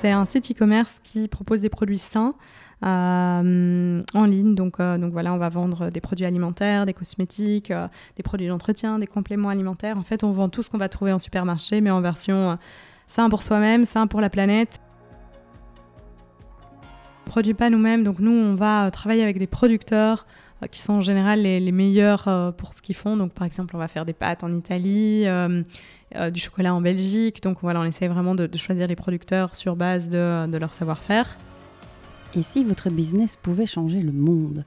c'est un site e-commerce qui propose des produits sains euh, en ligne. Donc, euh, donc voilà, on va vendre des produits alimentaires, des cosmétiques, euh, des produits d'entretien, des compléments alimentaires. En fait, on vend tout ce qu'on va trouver en supermarché, mais en version sain pour soi-même, sain pour la planète. On produit pas nous-mêmes, donc nous, on va travailler avec des producteurs qui sont en général les, meilleurs pour ce qu'ils font. Donc, par exemple, on va faire des pâtes en Italie, du chocolat en Belgique. Donc, voilà, on essaie vraiment de, choisir les producteurs sur base de leur savoir-faire. Et si votre business pouvait changer le monde?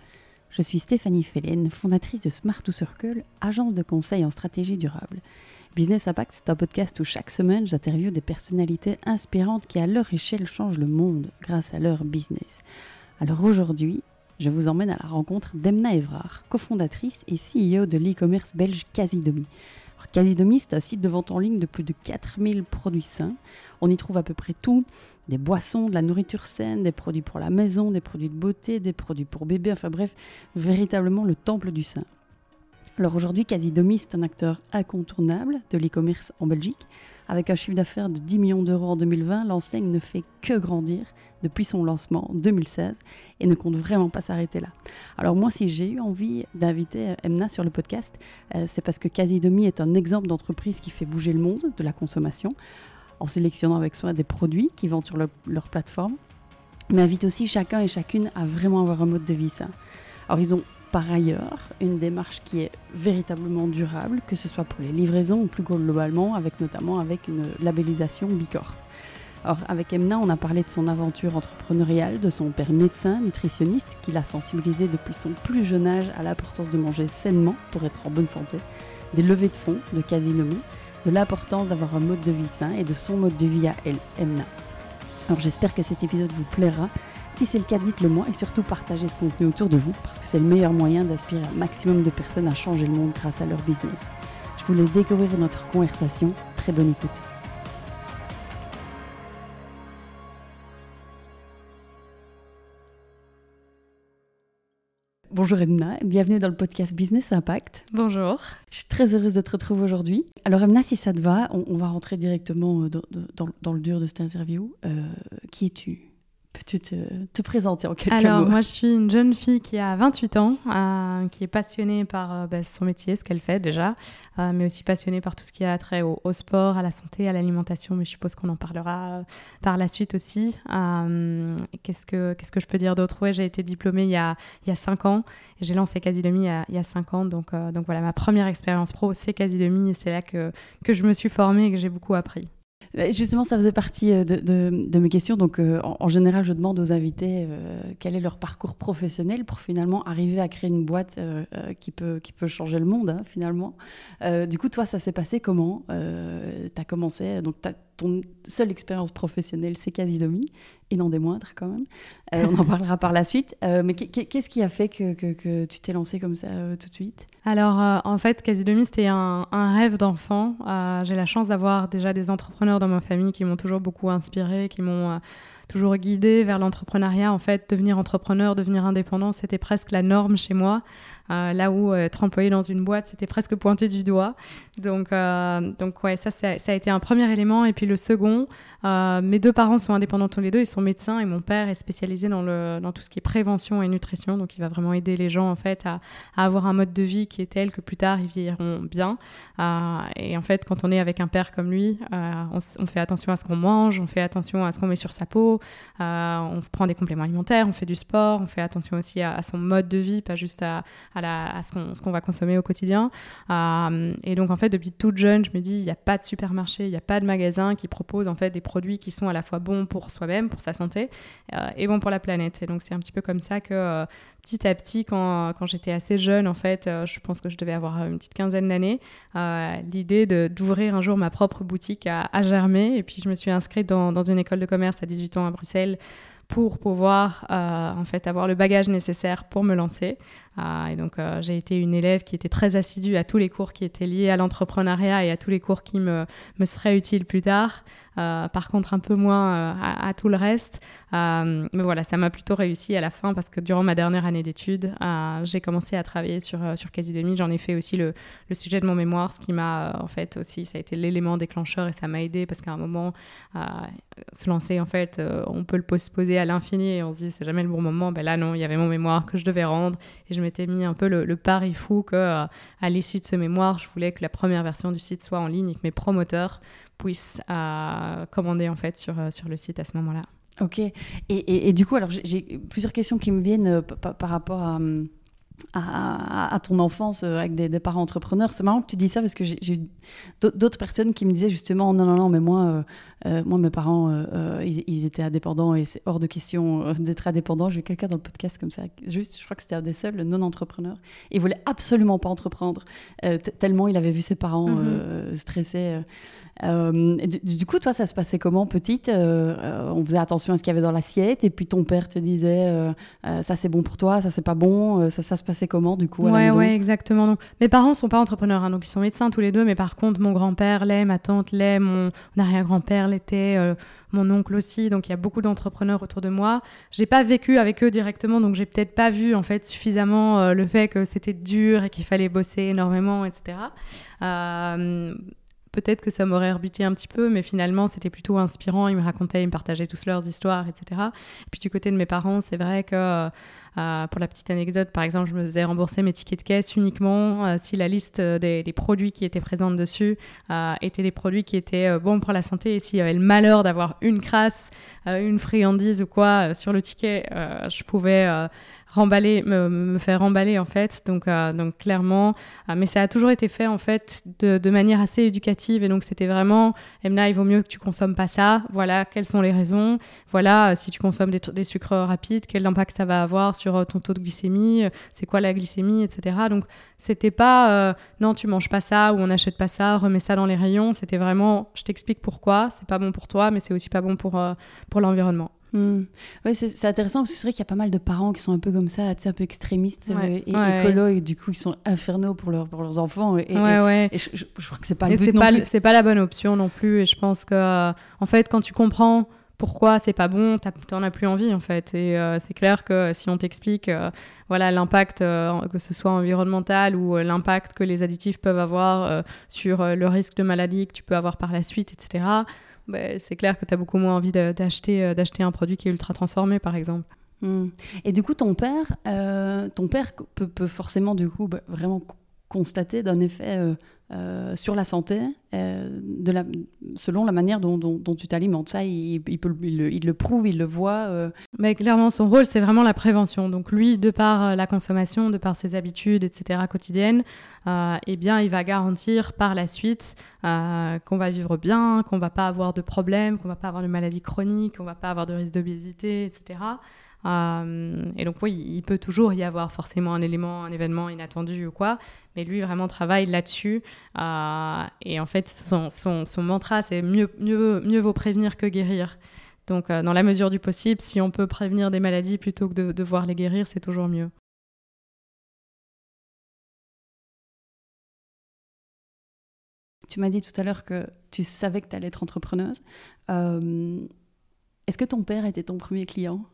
Je suis Stéphanie Fellen, fondatrice de Smart to Circle, agence de conseil en stratégie durable. Business Impact, c'est un podcast où chaque semaine j'interviewe des personnalités inspirantes qui à leur échelle changent le monde grâce à leur business. Alors aujourd'hui, je vous emmène à la rencontre d'Emna Evrard, cofondatrice et CEO de l'e-commerce belge Casidomi. Casidomi, c'est un site de vente en ligne de plus de 4000 produits sains. On y trouve à peu près tout, des boissons, de la nourriture saine, des produits pour la maison, des produits de beauté, des produits pour bébé, enfin bref, véritablement le temple du sein. Alors aujourd'hui, Casidomi, c'est un acteur incontournable de l'e-commerce en Belgique. Avec un chiffre d'affaires de 10 millions d'euros en 2020, l'enseigne ne fait que grandir depuis son lancement en 2016 et ne compte vraiment pas s'arrêter là. Alors moi, si j'ai eu envie d'inviter Emna sur le podcast, euh, c'est parce que Casidomi est un exemple d'entreprise qui fait bouger le monde de la consommation en sélectionnant avec soi des produits qui vendent sur leur plateforme, mais invite aussi chacun et chacune à vraiment avoir un mode de vie sain. Alors ils ont par ailleurs une démarche qui est véritablement durable, que ce soit pour les livraisons ou plus globalement, avec notamment avec une labellisation Bicorp. Alors avec Emna, on a parlé de son aventure entrepreneuriale, de son père médecin, nutritionniste, qui l'a sensibilisé depuis son plus jeune âge à l'importance de manger sainement pour être en bonne santé, des levées de fonds de Casinomi, de l'importance d'avoir un mode de vie sain et de son mode de vie à elle, Emna. Alors j'espère que cet épisode vous plaira. Si c'est le cas, dites-le moi et surtout partagez ce contenu autour de vous parce que c'est le meilleur moyen d'inspirer un maximum de personnes à changer le monde grâce à leur business. Je vous laisse découvrir notre conversation. Très bonne écoute. Bonjour Emna, bienvenue dans le podcast Business Impact. Bonjour. Je suis très heureuse de te retrouver aujourd'hui. Alors Emna, si ça te va, on, va rentrer directement euh, dans, le dur de cette interview. Euh, qui es-tu? Peux-tu te, présenter en quelques mots Alors, moi, je suis une jeune fille qui a 28 ans, euh, qui est passionnée par euh, bah, son métier, ce qu'elle fait déjà, euh, mais aussi passionnée par tout ce qui a trait au, sport, à la santé, à l'alimentation, mais je suppose qu'on en parlera par la suite aussi. qu'est-ce, que, qu'est-ce que je peux dire d'autre? Ouais, j'ai été diplômée il y a, il y a 5 ans, et j'ai lancé Quasi Demi il y a, il y a 5 ans, donc, donc voilà, ma première expérience pro, c'est Quasi Demi, et c'est là que, que je me suis formée et que j'ai beaucoup appris. Justement, ça faisait partie euh, de, mes questions. Donc, euh, en, général, je demande aux invités euh, quel est leur parcours professionnel pour finalement arriver à créer une boîte qui, peut, qui peut changer le monde, hein, finalement. du coup, toi, ça s'est passé comment? Tu as commencé, donc ton seule expérience professionnelle, c'est Casidomi, et non des moindres quand même. on en parlera par la suite. mais qu'est-ce qui a fait que, tu t'es lancé comme ça tout de suite? Alors, en fait, Casidomi, c'était un, un, rêve d'enfant. J'ai la chance d'avoir déjà des entrepreneurs dans ma famille qui m'ont toujours beaucoup inspiré, qui m'ont euh, toujours guidé vers l'entrepreneuriat. En fait, devenir entrepreneur, devenir indépendant, c'était presque la norme chez moi. Euh, là où euh, être employé dans une boîte, c'était presque pointé du doigt. Donc, euh, donc ouais, ça, ça, a été un premier élément. Et puis le second, mes deux parents sont indépendants tous les deux, ils sont médecins et mon père est spécialisé dans, le, dans tout ce qui est prévention et nutrition. Donc, il va vraiment aider les gens en fait à, avoir un mode de vie qui est tel que plus tard ils vieilliront bien. et en fait, quand on est avec un père comme lui, on, on, fait attention à ce qu'on mange, on fait attention à ce qu'on met sur sa peau, on prend des compléments alimentaires, on fait du sport, on fait attention aussi à, son mode de vie, pas juste à, à à, ce qu'on va consommer au quotidien. Euh, et donc, en fait, depuis toute jeune, je me dis, il n'y a pas de supermarché, il n'y a pas de magasin qui propose en fait des produits qui sont à la fois bons pour soi-même, pour sa santé, euh, et bons pour la planète. Et donc, c'est un petit peu comme ça que euh, petit à petit, quand, j'étais assez jeune, en fait, je pense que je devais avoir une petite quinzaine d'années, l'idée d'ouvrir un jour ma propre boutique a, germé. Et puis, je me suis inscrite dans, dans, une école de commerce à 18 ans à Bruxelles pour pouvoir en fait avoir le bagage nécessaire pour me lancer. Et donc, j'ai été une élève qui était très assidue à tous les cours qui étaient liés à l'entrepreneuriat et à tous les cours qui me, me seraient utiles plus tard. Euh, par contre, un peu moins euh, à, tout le reste. Euh, mais voilà, ça m'a plutôt réussi à la fin parce que durant ma dernière année d'études, j'ai commencé à travailler sur, sur quasi demi. J'en ai fait aussi le, le, sujet de mon mémoire, ce qui m'a en fait aussi, ça a été l'élément déclencheur et ça m'a aidé parce qu'à un moment, se lancer, en fait, on peut le postposer à l'infini et on se dit c'est jamais le bon moment. Ben là, non, il y avait mon mémoire que je devais rendre et je m'étais mis un peu le, pari fou que à l'issue de ce mémoire, je voulais que la première version du site soit en ligne et que mes promoteurs puissent euh, commander en fait sur, euh, sur le site à ce moment-là. Ok. Et, et, du coup, alors j'ai plusieurs questions qui me viennent euh, par rapport à, à, ton enfance euh, avec des, parents entrepreneurs. C'est marrant que tu dis ça parce que j'ai eu d'autres personnes qui me disaient justement non, non, non, mais moi, euh, euh, moi mes parents, ils, étaient indépendants et c'est hors de question d'être indépendant. J'ai eu quelqu'un dans le podcast comme ça, juste, je crois que c'était un des seuls non-entrepreneurs. Il voulait absolument pas entreprendre, tellement il avait vu ses parents mm-hmm. stressés. Du, coup, toi, ça se passait comment petite On faisait attention à ce qu'il y avait dans l'assiette et puis ton père te disait ça c'est bon pour toi, ça c'est pas bon, ça, ça se passait comment du coup à ouais, la maison Ouais, exactement. Donc, mes parents sont pas entrepreneurs, hein, donc ils sont médecins tous les deux, mais par contre, mon grand-père l'est, ma tante l'est, mon, arrière-grand-père l'était, euh, mon oncle aussi. Donc, il y a beaucoup d'entrepreneurs autour de moi. J'ai pas vécu avec eux directement, donc j'ai peut-être pas vu en fait suffisamment euh, le fait que c'était dur et qu'il fallait bosser énormément, etc. Euh, peut-être que ça m'aurait rebuté un petit peu, mais finalement, c'était plutôt inspirant. Ils me racontaient, ils me partageaient tous leurs histoires, etc. Et puis, du côté de mes parents, c'est vrai que euh, pour la petite anecdote, par exemple, je me faisais rembourser mes tickets de caisse uniquement euh, si la liste des, produits qui étaient présents dessus euh, étaient des produits qui étaient bons pour la santé et s'il y avait le malheur d'avoir une crasse, une friandise ou quoi sur le ticket, je pouvais remballer, me, faire remballer en fait. Donc, clairement, mais ça a toujours été fait en fait de, manière assez éducative et donc c'était vraiment, Emna, il vaut mieux que tu consommes pas ça. Voilà, quelles sont les raisons. Voilà, si tu consommes des, sucres rapides, quel impact ça va avoir sur ton taux de glycémie, c'est quoi la glycémie, etc. Donc c'était pas non, tu manges pas ça ou on n'achète pas ça, remets ça dans les rayons. C'était vraiment, je t'explique pourquoi, c'est pas bon pour toi, mais c'est aussi pas bon pour, pour l'environnement. Hmm. Oui, c'est intéressant parce que c'est vrai qu'il y a pas mal de parents qui sont un peu comme ça, un peu extrémistes euh, et écolos, et du coup ils sont infernaux pour, leur, pour leurs enfants. Et, ouais, et, je, crois que c'est pas le but C'est pas la bonne option non plus. Et je pense que, en fait, quand tu comprends pourquoi c'est pas bon, t'en as plus envie en fait. Et euh, c'est clair que si on t'explique euh, voilà l'impact, que ce soit environnemental ou l'impact que les additifs peuvent avoir sur le risque de maladie que tu peux avoir par la suite, etc bah, c'est clair que tu as beaucoup moins envie d'acheter euh, un produit qui est ultra transformé, par exemple. Hmm. Et du coup, ton père, euh, ton père peut, peut, forcément du coup bah, vraiment constater d'un effet euh, euh, sur la santé, euh, selon la manière dont, tu t'alimentes. Ça, il, il, le, prouve, il le voit. Mais clairement, son rôle, c'est vraiment la prévention. Donc lui, de par la consommation, de par ses habitudes, etc., quotidiennes, eh bien, il va garantir par la suite qu'on va vivre bien, qu'on va pas avoir de problèmes, qu'on va pas avoir de maladies chroniques, qu'on va pas avoir de risque d'obésité, etc. Euh, et donc oui, il peut toujours y avoir forcément un élément, un événement inattendu ou quoi, mais lui vraiment travaille là-dessus. Euh, et en fait, son, mantra, c'est mieux, mieux, mieux vaut prévenir que guérir. Donc euh, dans la mesure du possible, si on peut prévenir des maladies plutôt que de devoir les guérir, c'est toujours mieux. Tu m'as dit tout à l'heure que tu savais que tu allais être entrepreneuse. Est-ce que ton père était ton premier client?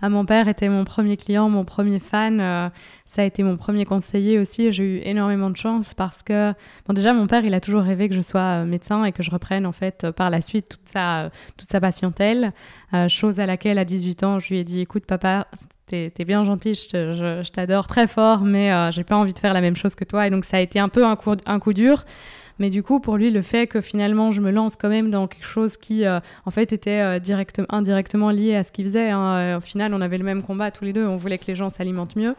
Ah, mon père était mon premier client, mon premier fan. Euh, ça a été mon premier conseiller aussi. J'ai eu énormément de chance parce que, bon, déjà, mon père, il a toujours rêvé que je sois euh, médecin et que je reprenne, en fait, euh, par la suite, toute sa, toute sa patientèle. chose à laquelle, à 18 ans, je lui ai dit écoute, papa, t'es es bien gentil, je, t'adore très fort, mais j'ai pas envie de faire la même chose que toi. Et donc, ça a été un peu un coup, un coup dur. Mais du coup, pour lui, le fait que finalement je me lance quand même dans quelque chose qui, euh, en fait, était euh, indirectement lié à ce qu'il faisait. Hein. Euh, au final, on avait le même combat tous les deux. On voulait que les gens s'alimentent mieux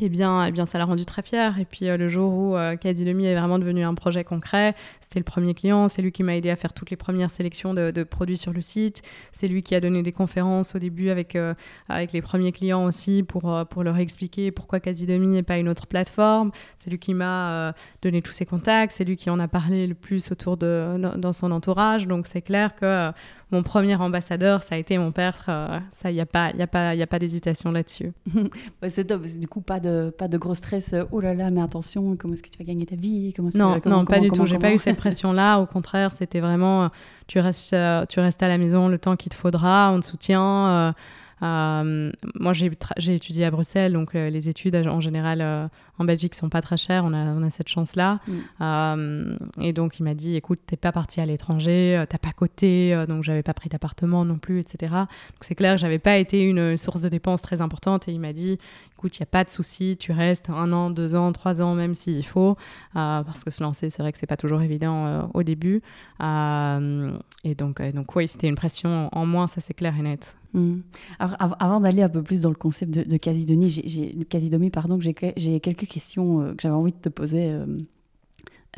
eh bien, eh bien, ça l'a rendu très fier. Et puis, euh, le jour où euh, Demi est vraiment devenu un projet concret, c'était le premier client. C'est lui qui m'a aidé à faire toutes les premières sélections de, produits sur le site. C'est lui qui a donné des conférences au début avec, euh, avec les premiers clients aussi pour, euh, pour leur expliquer pourquoi Demi n'est pas une autre plateforme. C'est lui qui m'a donné tous ses contacts. C'est lui qui en a parlé le plus autour de, dans son entourage. Donc, c'est clair que mon premier ambassadeur, ça a été mon père. Euh, ça, il n'y a pas, y a pas, y a pas d'hésitation là-dessus. c'est top. Du coup, pas de, pas de gros stress. Oh là là, mais attention, comment est-ce que tu vas gagner ta vie comment Non, que, non, pas du tout. J'ai pas eu cette pression-là. Au contraire, c'était vraiment, tu restes, tu restes à la maison le temps qu'il te faudra. On te soutient. Euh, moi, j'ai étudié à Bruxelles, donc euh, les études en général euh, en Belgique sont pas très chères. On a, on a cette chance-là. Mm. et donc, il m'a dit écoute, t'es pas parti à l'étranger, t'as pas coté, donc j'avais pas pris d'appartement non plus, etc. Donc, c'est clair que j'avais pas été une source de dépenses très importante. Et il m'a dit écoute, il n'y a pas de souci, tu restes un an, deux ans, trois ans, même s'il faut, parce que se lancer, c'est vrai que c'est pas toujours évident au début. et donc, donc oui, c'était une pression en moins, ça c'est clair et net. Hmm. Alors, avant d'aller un peu plus dans le concept de, de Casidonie, j'ai, quelques questions euh, que j'avais envie de te poser euh,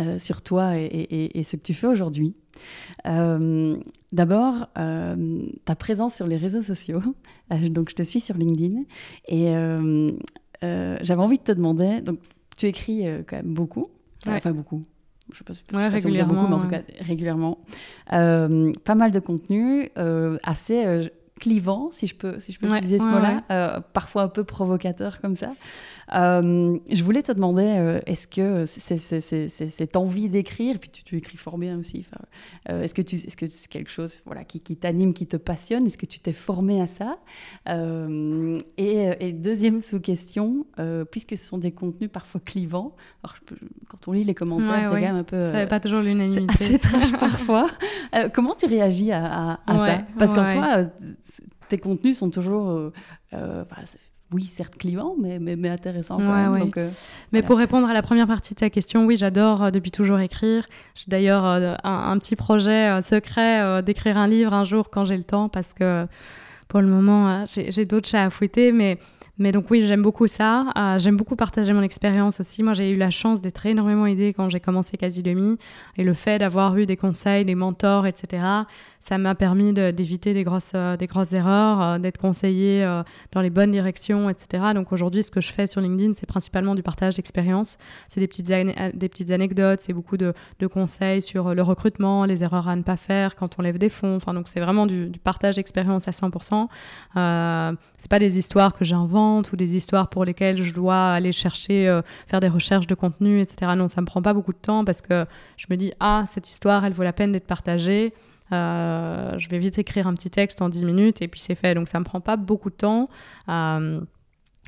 euh, sur toi et, ce que tu fais aujourd'hui. d'abord, ta présence sur les réseaux sociaux. donc, je te suis sur LinkedIn et j'avais envie de te demander. Donc, tu écris quand même beaucoup, enfin beaucoup je sais pas, si ouais, régulièrement, beaucoup, mais en tout cas régulièrement. pas mal de contenu, assez, clivant, si je peux, si je peux utiliser ce mot-là, euh, parfois un peu provocateur comme ça. Euh, je voulais te demander, euh, est-ce que c'est, cette envie d'écrire, puis tu, écris fort bien aussi, est-ce que, tu, est-ce que c'est quelque chose voilà, qui, qui t'anime, qui te passionne Est-ce que tu t'es formé à ça? Et, deuxième sous-question, puisque ce sont des contenus parfois clivants, alors quand on lit les commentaires, c'est quand même un peu... Ça n'est pas toujours l'unanimité. C'est assez trash parfois. comment tu réagis à, ça? Parce qu'en soi tes contenus sont toujours, euh, euh, bah, oui, certes clivants, mais, mais, mais intéressants. Donc, euh, mais pour répondre à la première partie de ta question, oui, j'adore depuis toujours écrire. J'ai d'ailleurs un, petit projet secret d'écrire un livre un jour quand j'ai le temps, parce que pour le moment, j'ai d'autres chats à fouetter, mais mais donc oui, j'aime beaucoup ça. Euh, j'aime beaucoup partager mon expérience aussi. Moi, j'ai eu la chance d'être énormément aidée quand j'ai commencé Quasi Demi. Et le fait d'avoir eu des conseils, des mentors, etc., ça m'a permis d'éviter des grosses, euh, des grosses erreurs, euh, d'être conseillée dans les bonnes directions, etc. Donc aujourd'hui, ce que je fais sur LinkedIn, c'est principalement du partage d'expérience. C'est des petites, des petites anecdotes, c'est beaucoup de, de, conseils sur le recrutement, les erreurs à ne pas faire quand on lève des fonds. Enfin, donc c'est vraiment du, partage d'expérience à 100%. Euh, c'est pas des histoires que j'invente ou des histoires pour lesquelles je dois aller chercher, euh, faire des recherches de contenu, etc. Non, ça me prend pas beaucoup de temps parce que je me dis, ah, cette histoire, elle vaut la peine d'être partagée. Euh, je vais vite écrire un petit texte en 10 minutes et puis c'est fait. Donc ça me prend pas beaucoup de temps. Euh,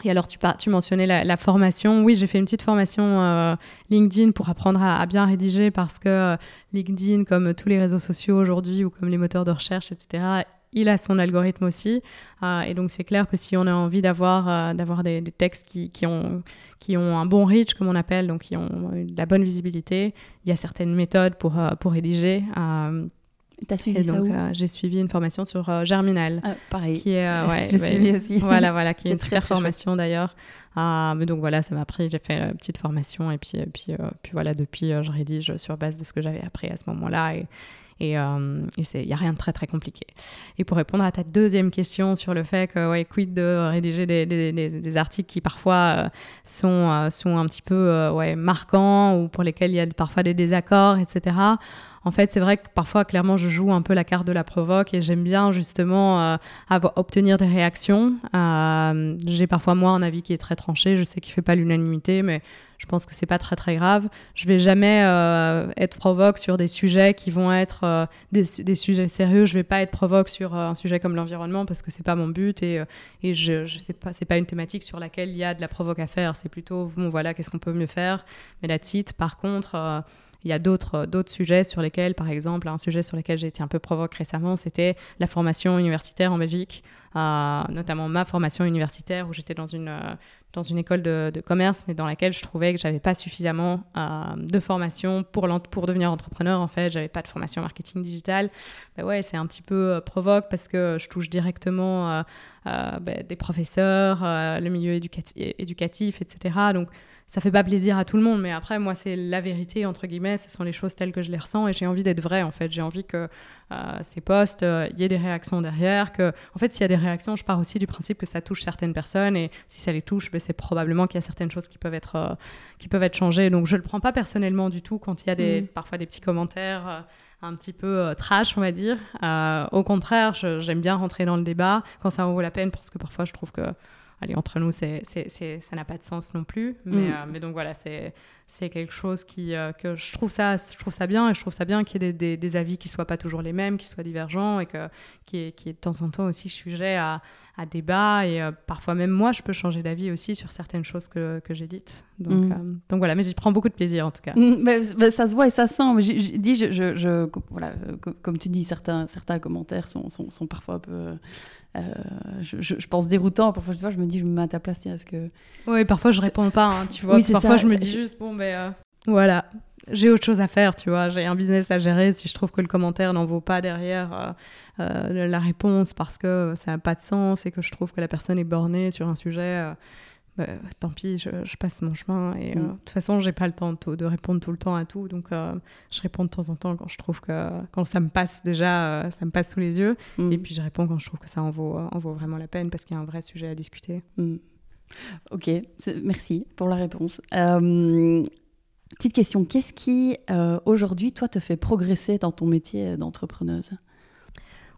et alors, tu, mentionnais la, formation. Oui, j'ai fait une petite formation LinkedIn pour apprendre à, bien rédiger parce que LinkedIn, comme tous les réseaux sociaux aujourd'hui ou comme les moteurs de recherche, etc., il a son algorithme aussi. Euh, et donc, c'est clair que si on a envie d'avoir euh, des, textes qui, ont, un bon reach, comme on appelle, donc qui ont de la bonne visibilité, il y a certaines méthodes euh, pour rédiger. T'as suivi donc, J'ai suivi une formation sur Germinal. Ah, pareil. Qui est, ouais, j'ai suivi aussi. Voilà, voilà, qui est une super formation d'ailleurs. mais donc voilà, ça m'a pris, j'ai fait une petite formation et puis, puis, puis voilà, depuis, je rédige sur base de ce que j'avais appris à ce moment-là. Et, et il euh, n'y a rien de très très compliqué. Et pour répondre à ta deuxième question sur le fait que, ouais, quid de rédiger des, articles qui parfois euh, sont, euh, sont un petit peu ouais, marquants ou pour lesquels il y a parfois des désaccords, etc. En fait, c'est vrai que parfois, clairement, je joue un peu la carte de la provoque et j'aime bien justement obtenir des réactions. J'ai parfois moi un avis qui est très tranché, je sais qu'il fait pas l'unanimité, mais je pense que c'est pas très très grave. Je vais jamais euh, être provoque sur des sujets qui vont être euh, des, sujets sérieux. Je vais pas être provoque sur euh, un sujet comme l'environnement parce que c'est pas mon but et, et je, je sais pas, c'est pas une thématique sur laquelle il y a de la provoque à faire. C'est plutôt bon voilà qu'est-ce qu'on peut mieux faire? Mais la titre, par contre. Il y a d'autres d'autres sujets sur lesquels, par exemple, un sujet sur lequel j'ai été un peu provoque récemment, c'était la formation universitaire en Belgique, notamment ma formation universitaire où j'étais dans une dans une école de, commerce, mais dans laquelle je trouvais que j'avais pas suffisamment euh, de formation pour, pour devenir entrepreneur. En fait, j'avais pas de formation marketing digital. Ben ouais, c'est un petit peu euh, provoque parce que je touche directement euh, ben, des professeurs, le milieu éducatif, etc. Donc, ça fait pas plaisir à tout le monde, mais après, moi, c'est la vérité, entre guillemets, ce sont les choses telles que je les ressens et j'ai envie d'être vrai, en fait. J'ai envie que euh, ces posts, il euh, y ait des réactions derrière, que, en fait, s'il y a des réactions, je pars aussi du principe que ça touche certaines personnes et si ça les touche, ben, c'est probablement qu'il y a certaines choses qui peuvent être, euh, qui peuvent être changées. Donc, je le prends pas personnellement du tout quand il y a des, mm. parfois des petits commentaires un petit peu trash, on va dire. au contraire, j'aime bien rentrer dans le débat quand ça en vaut la peine, parce que parfois je trouve que allez, entre nous, c'est, ça n'a pas de sens non plus. Mais, mm. mais donc voilà, c'est, c'est quelque chose qui euh, que je trouve ça je trouve ça bien et je trouve ça bien qu'il y ait des, des, avis qui soient pas toujours les mêmes qui soient divergents et que qui est qui est de temps en temps aussi sujet à, à débat et euh, parfois même moi je peux changer d'avis aussi sur certaines choses que, que j'ai dites donc mm. euh, donc voilà mais j'y prends beaucoup de plaisir en tout cas mm, ça se voit et ça sent je, dis je, je, voilà comme tu dis certains certains commentaires sont, sont, sont parfois un peu je, je, pense déroutant parfois je me dis je me mets à ta place est-ce que oui parfois je réponds pas hein, tu vois parfois je me dis juste bon euh, voilà, j'ai autre chose à faire, tu vois. J'ai un business à gérer. Si je trouve que le commentaire n'en vaut pas derrière euh, euh, la réponse parce que ça n'a pas de sens et que je trouve que la personne est bornée sur un sujet, bah, tant pis, je, passe mon chemin. Et mm. de toute façon, j'ai pas le temps de, répondre tout le temps à tout. Donc, je réponds de temps en temps quand je trouve que quand ça me passe déjà, ça me passe sous les yeux. Mm. Et puis, je réponds quand je trouve que ça en vaut, en vaut vraiment la peine parce qu'il y a un vrai sujet à discuter. Mm. Ok, merci pour la réponse. Euh, petite question, qu'est-ce qui euh, aujourd'hui, toi, te fait progresser dans ton métier d'entrepreneuse?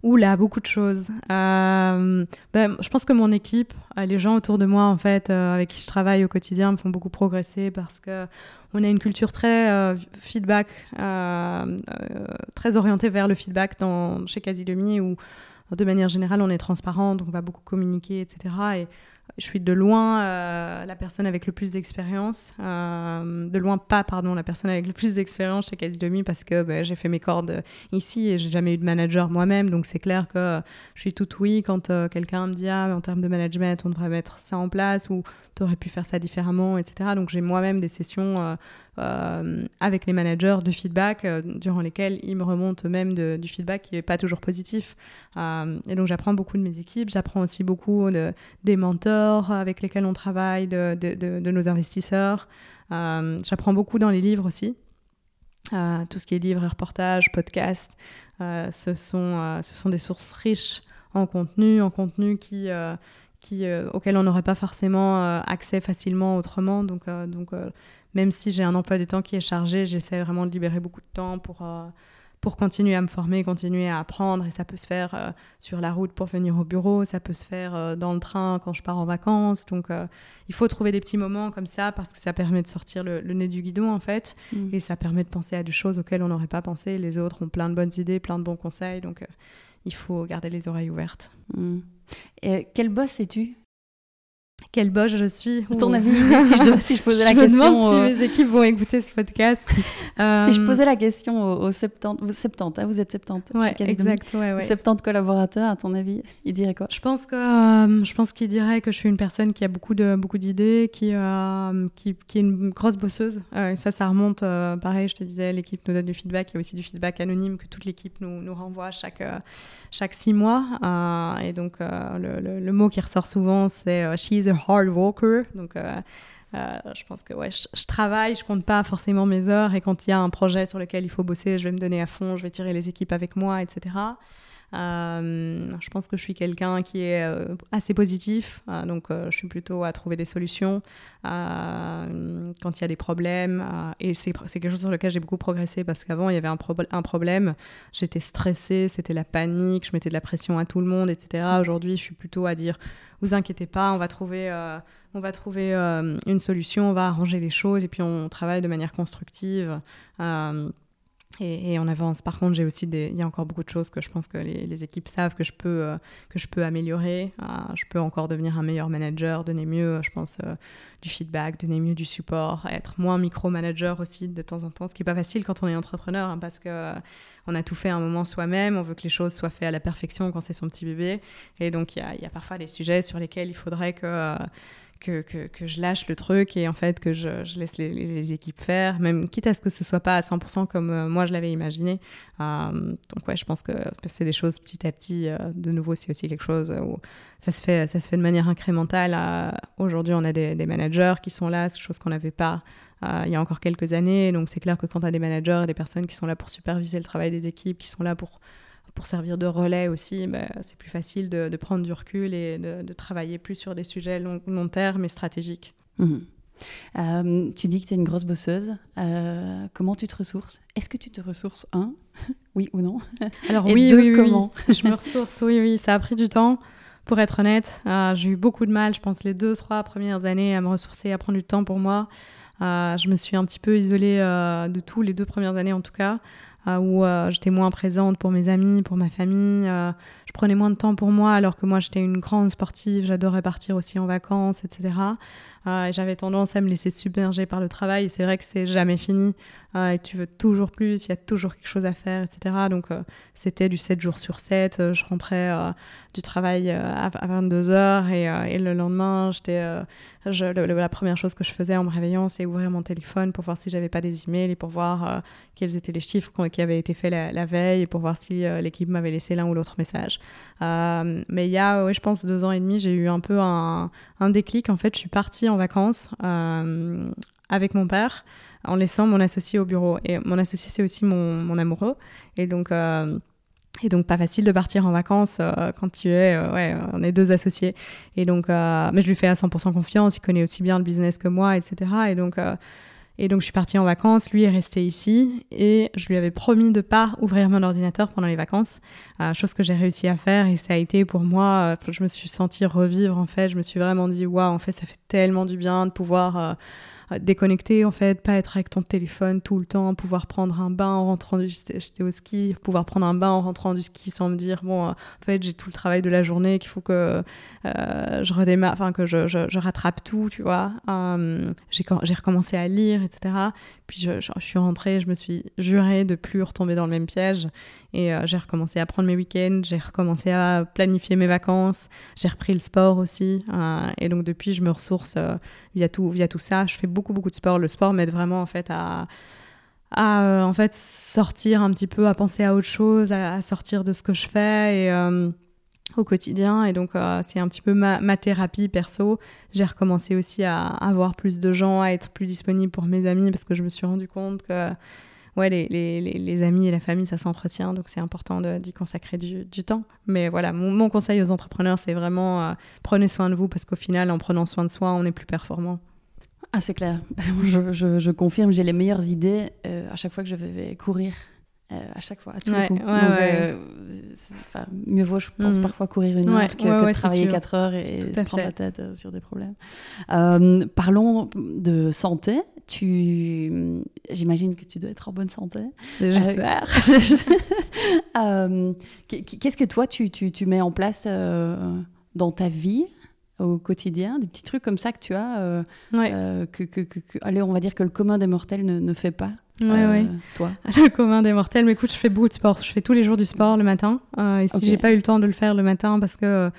Oula, beaucoup de choses. Euh, ben, je pense que mon équipe, les gens autour de moi, en fait, avec qui je travaille au quotidien, me font beaucoup progresser parce que on a une culture très feedback, très orientée vers le feedback dans, chez Casidemi, où de manière générale, on est transparent, donc on va beaucoup communiquer, etc. Et je suis de loin euh, la personne avec le plus d'expérience, euh, de loin pas, pardon, la personne avec le plus d'expérience chez Casidomi parce que bah, j'ai fait mes cordes ici et j'ai jamais eu de manager moi-même, donc c'est clair que je suis tout oui quand euh, quelqu'un me dit ah, en termes de management, on devrait mettre ça en place ou tu aurais pu faire ça différemment, etc. Donc j'ai moi-même des sessions euh, avec les managers de feedback euh, durant lesquels ils me remontent même du feedback qui n'est pas toujours positif. Euh, et donc j'apprends beaucoup de mes équipes, j'apprends aussi beaucoup de, des mentors avec lesquels on travaille, de, nos investisseurs. j'apprends beaucoup dans les livres aussi. tout ce qui est livres, reportages, podcasts, ce, sont, ce sont des sources riches en contenu, en contenu qui, qui, auquel on n'aurait pas forcément accès facilement autrement. Donc même si j'ai un emploi de temps qui est chargé, j'essaie vraiment de libérer beaucoup de temps pour, euh, pour continuer à me former, continuer à apprendre. Et ça peut se faire euh, sur la route pour venir au bureau, ça peut se faire euh, dans le train quand je pars en vacances. Donc il faut trouver des petits moments comme ça parce que ça permet de sortir le, nez du guidon en fait. Mm. Et ça permet de penser à des choses auxquelles on n'aurait pas pensé. Les autres ont plein de bonnes idées, plein de bons conseils. Donc il faut garder les oreilles ouvertes. Mm. Et quel boss es-tu? Quel boss je suis. ton avis, si je, si je posais la question. Je me demande si mes équipes vont écouter ce podcast. Si je euh, posais la question aux, 70, 70 hein, vous êtes 70. Ouais, exact. Ouais, ouais. 70 collaborateurs, à ton avis, ils diraient quoi? Je pense que euh, je pense qu'ils diraient que je suis une personne qui a beaucoup de beaucoup d'idées, qui, euh, qui, qui est une grosse bosseuse. et ça, ça remonte. pareil, je te disais, l'équipe nous donne du feedback. Il y a aussi du feedback anonyme que toute l'équipe nous, nous renvoie chaque chaque six mois. et donc le, le, le, mot qui ressort souvent, c'est she's a hard worker. Donc, euh, euh, je pense que ouais, je, travaille, je compte pas forcément mes heures et quand il y a un projet sur lequel il faut bosser, je vais me donner à fond, je vais tirer les équipes avec moi, etc. Euh, je pense que je suis quelqu'un qui est assez positif, donc je suis plutôt à trouver des solutions quand il y a des problèmes. et c'est quelque chose sur lequel j'ai beaucoup progressé parce qu'avant il y avait un, problème, j'étais stressée, c'était la panique, je mettais de la pression à tout le monde, etc. Aujourd'hui, je suis plutôt à dire vous inquiétez pas, on va trouver, euh, on va trouver euh, une solution, on va arranger les choses et puis on travaille de manière constructive. Euh, et, on avance. Par contre, j'ai aussi des... il y a encore beaucoup de choses que je pense que les, équipes savent que je peux, que je peux améliorer. je peux encore devenir un meilleur manager, donner mieux, je pense, du feedback, donner mieux du support, être moins micro-manager aussi de temps en temps, ce qui n'est pas facile quand on est entrepreneur, hein, parce que on a tout fait un moment soi-même, on veut que les choses soient faites à la perfection quand c'est son petit bébé. Et donc, il y a, parfois des sujets sur lesquels il faudrait que, euh, que, que, je lâche le truc et en fait que je, laisse les, équipes faire, même quitte à ce que ce soit pas à 100% comme euh, moi je l'avais imaginé. Euh, donc, ouais, je pense que, c'est des choses petit à petit. de nouveau, c'est aussi quelque chose où ça se fait, ça se fait de manière incrémentale. Aujourd'hui, on a des, managers qui sont là, chose qu'on n'avait pas euh, il y a encore quelques années. Donc c'est clair que quand tu as des managers des personnes qui sont là pour superviser le travail des équipes, qui sont là pour, pour servir de relais aussi, bah, c'est plus facile de, prendre du recul et de, travailler plus sur des sujets long, long terme et stratégiques. Mhm. tu dis que tu es une grosse bosseuse. comment tu te ressources? Est-ce que tu te ressources, un? Oui ou non? Alors oui, oui, comment? Je me ressource, oui, oui. Ça a pris du temps. Pour être honnête, j'ai eu beaucoup de mal, je pense, les deux, trois premières années à me ressourcer, à prendre du temps pour moi. je me suis un petit peu isolée de tout, les deux premières années en tout cas. Où euh, j'étais moins présente pour mes amis, pour ma famille. Euh, je prenais moins de temps pour moi alors que moi j'étais une grande sportive, j'adorais partir aussi en vacances, etc. J'avais tendance à me laisser submerger par le travail. C'est vrai que c'est jamais fini et tu veux toujours plus, il y a toujours quelque chose à faire, etc. Donc c'était du 7 jours sur 7. je rentrais du travail à, 22h et, et, le lendemain, j'étais la première chose que je faisais en me réveillant, c'est ouvrir mon téléphone pour voir si j'avais pas des emails et pour voir euh, quels étaient les chiffres qui avaient été faits la, veille et pour voir si euh, l'équipe m'avait laissé l'un ou l'autre message. Euh, mais il y a, je pense, deux ans et demi, j'ai eu un peu un, déclic. En fait, je suis partie en vacances avec mon père en laissant mon associé au bureau. Et mon associé, c'est aussi mon, mon, amoureux. Et donc, et donc pas facile de partir en vacances euh, quand tu es, euh, ouais, on est deux associés. Et donc, euh, mais je lui fais à 100% confiance, il connaît aussi bien le business que moi, etc. Et donc, et donc je suis partie en vacances, lui est resté ici et je lui avais promis de pas ouvrir mon ordinateur pendant les vacances, chose que j'ai réussi à faire et ça a été pour moi, je me suis sentie revivre en fait, je me suis vraiment dit waouh, en fait ça fait tellement du bien de pouvoir déconnecter en fait, pas être avec ton téléphone tout le temps, pouvoir prendre un bain en rentrant du ski, pouvoir prendre un bain en rentrant du ski sans me dire bon en fait j'ai tout le travail de la journée qu'il faut que euh, je redémarre, enfin que je, rattrape tout, tu vois. Hum, j'ai recommencé à lire, etc. Puis je, suis rentrée, je me suis jurée de plus retomber dans le même piège et euh, j'ai recommencé à prendre mes week-ends, j'ai recommencé à planifier mes vacances, j'ai repris le sport aussi euh, et donc depuis je me ressource via tout via tout ça. Je fais beaucoup beaucoup de sport. Le sport m'aide vraiment en fait à à en fait sortir un petit peu, à penser à autre chose, à, sortir de ce que je fais et au quotidien. Et donc, euh, c'est un petit peu ma thérapie perso. J'ai recommencé aussi à, avoir plus de gens, à être plus disponible pour mes amis parce que je me suis rendu compte que ouais, les, les, les amis et la famille, ça s'entretient. Donc, c'est important d'y consacrer du, du, temps. Mais voilà, mon, conseil aux entrepreneurs, c'est vraiment euh, prenez soin de vous parce qu'au final, en prenant soin de soi, on est plus performant. Ah, c'est clair. je, je, je, confirme, j'ai les meilleures idées euh, à chaque fois que je vais courir. Euh, à chaque fois, à tous les coups. Donc, euh, mieux vaut, je pense, mm. parfois courir une heure que, travailler quatre heures et, se prendre la tête euh, sur des problèmes. parlons de santé. Tu, j'imagine que tu dois être en bonne santé. J'espère. Qu'est-ce que toi tu, tu, tu, mets en place dans ta vie au quotidien, des petits trucs comme ça que tu as, que, que, que, allez, on va dire que le commun des mortels ne, ne fait pas oui, oui. Toi Le commun des mortels. Mais écoute, je fais beaucoup de sport. Je fais tous les jours du sport le matin. Euh, et si j'ai pas eu le temps de le faire le matin parce que euh,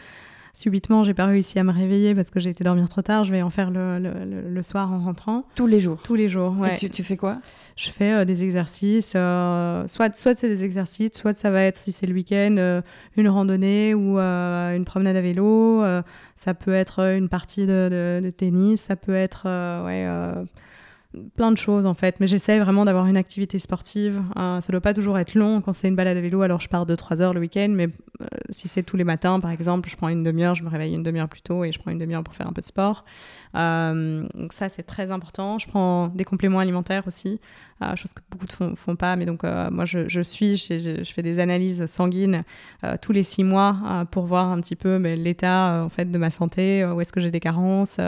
subitement j'ai pas réussi à me réveiller parce que j'ai été dormir trop tard, je vais en faire le, le, le, soir en rentrant. Tous les jours Tous les jours, ouais. Et tu, tu fais quoi? Je fais euh, des exercices. soit soit c'est des exercices, soit ça va être, si c'est le week-end, une randonnée ou une promenade à vélo. ça peut être une partie de, de, de tennis. Ça peut être. ouais, plein de choses en fait, mais j'essaie vraiment d'avoir une activité sportive. Euh, ça doit pas toujours être long. Quand c'est une balade à vélo, alors je pars 2-3 heures le week-end, mais euh, si c'est tous les matins par exemple, je prends une demi-heure, je me réveille une demi-heure plus tôt et je prends une demi-heure pour faire un peu de sport. Euh, donc ça c'est très important. Je prends des compléments alimentaires aussi, chose que beaucoup ne font, pas, mais donc moi je, suis, je, fais des analyses sanguines tous les 6 mois pour voir un petit peu l'état en fait de ma santé, où est-ce que j'ai des carences.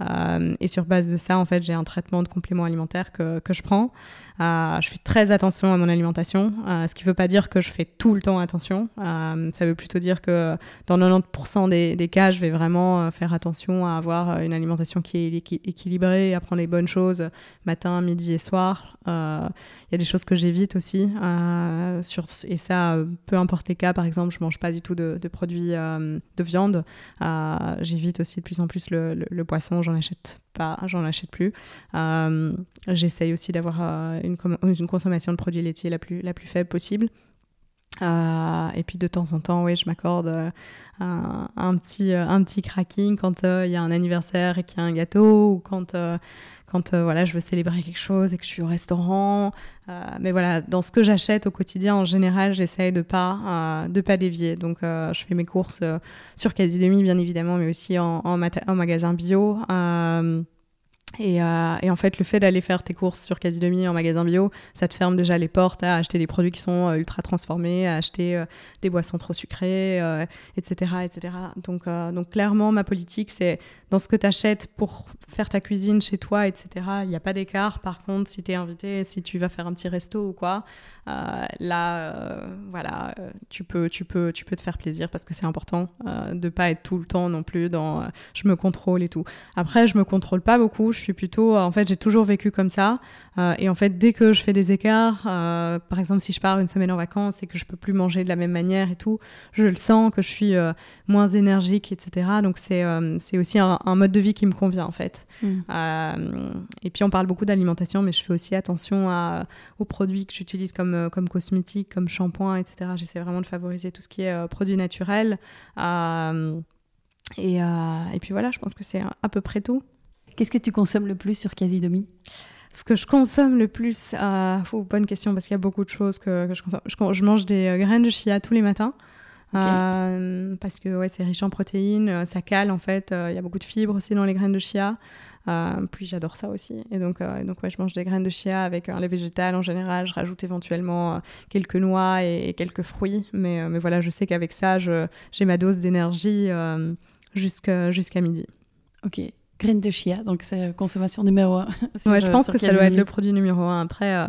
Euh, et sur base de ça, en fait, j'ai un traitement de complément alimentaire que, que je prends. Euh, je fais très attention à mon alimentation, euh, ce qui ne veut pas dire que je fais tout le temps attention. ça veut plutôt dire que dans 90% des, des, cas, je vais vraiment faire attention à avoir une alimentation qui est équilibrée, à prendre les bonnes choses matin, midi et soir. Il y a des choses que j'évite aussi. sur, et ça, peu importe les cas, par exemple, je ne mange pas du tout de, produits de viande. j'évite aussi de plus en plus le, le, le poisson j'en achète pas, j'en achète plus. Euh, j'essaye aussi d'avoir euh, une, une, consommation de produits laitiers la plus, la plus faible possible. Euh, et puis de temps en temps, oui, je m'accorde un, un, petit, un petit cracking quand il y a un anniversaire et qu'il y a un gâteau ou quand quand euh, voilà, je veux célébrer quelque chose et que je suis au restaurant. Euh, mais voilà, dans ce que j'achète au quotidien, en général, j'essaye de pas euh, de pas dévier. Donc, je fais mes courses sur Quasi Demi, bien évidemment, mais aussi en, en, magasin bio. Et, euh, et, en fait, le fait d'aller faire tes courses sur Quasi en magasin bio, ça te ferme déjà les portes à acheter des produits qui sont euh, ultra transformés, à acheter euh, des boissons trop sucrées, etc., etc. Donc, donc clairement, ma politique, c'est dans ce que tu achètes pour faire ta cuisine chez toi, etc. Il n'y a pas d'écart. Par contre, si tu es invité, si tu vas faire un petit resto ou quoi, là, voilà, tu peux, tu peux, tu peux te faire plaisir parce que c'est important de pas être tout le temps non plus dans je me contrôle et tout. Après, je me contrôle pas beaucoup. Je suis plutôt, en fait, j'ai toujours vécu comme ça. Euh, et en fait, dès que je fais des écarts, euh, par exemple, si je pars une semaine en vacances et que je peux plus manger de la même manière et tout, je le sens que je suis euh, moins énergique, etc. Donc c'est c'est aussi un, mode de vie qui me convient en fait. Mm. et puis on parle beaucoup d'alimentation, mais je fais aussi attention à, aux produits que j'utilise comme comme cosmétiques, comme shampoing, etc. J'essaie vraiment de favoriser tout ce qui est produits naturels. Et, et, puis voilà, je pense que c'est à peu près tout. Qu'est-ce que tu consommes le plus sur Casidomi ce que je consomme le plus, euh, bonne question parce qu'il y a beaucoup de choses que, je consomme. Je, mange des euh, graines de chia tous les matins euh, parce que ouais, c'est riche en protéines, euh, ça cale en fait. Il y a beaucoup de fibres aussi dans les graines de chia. Puis j'adore ça aussi. Et donc, donc ouais, je mange des graines de chia avec un lait végétal en général. Je rajoute éventuellement quelques noix et, et, quelques fruits. Mais, mais voilà, je sais qu'avec ça, j'ai ma dose d'énergie jusqu'à jusqu'à midi. Ok. Graines de chia, donc c'est consommation numéro un. ouais, je pense que ça doit être le produit numéro un. Après, euh,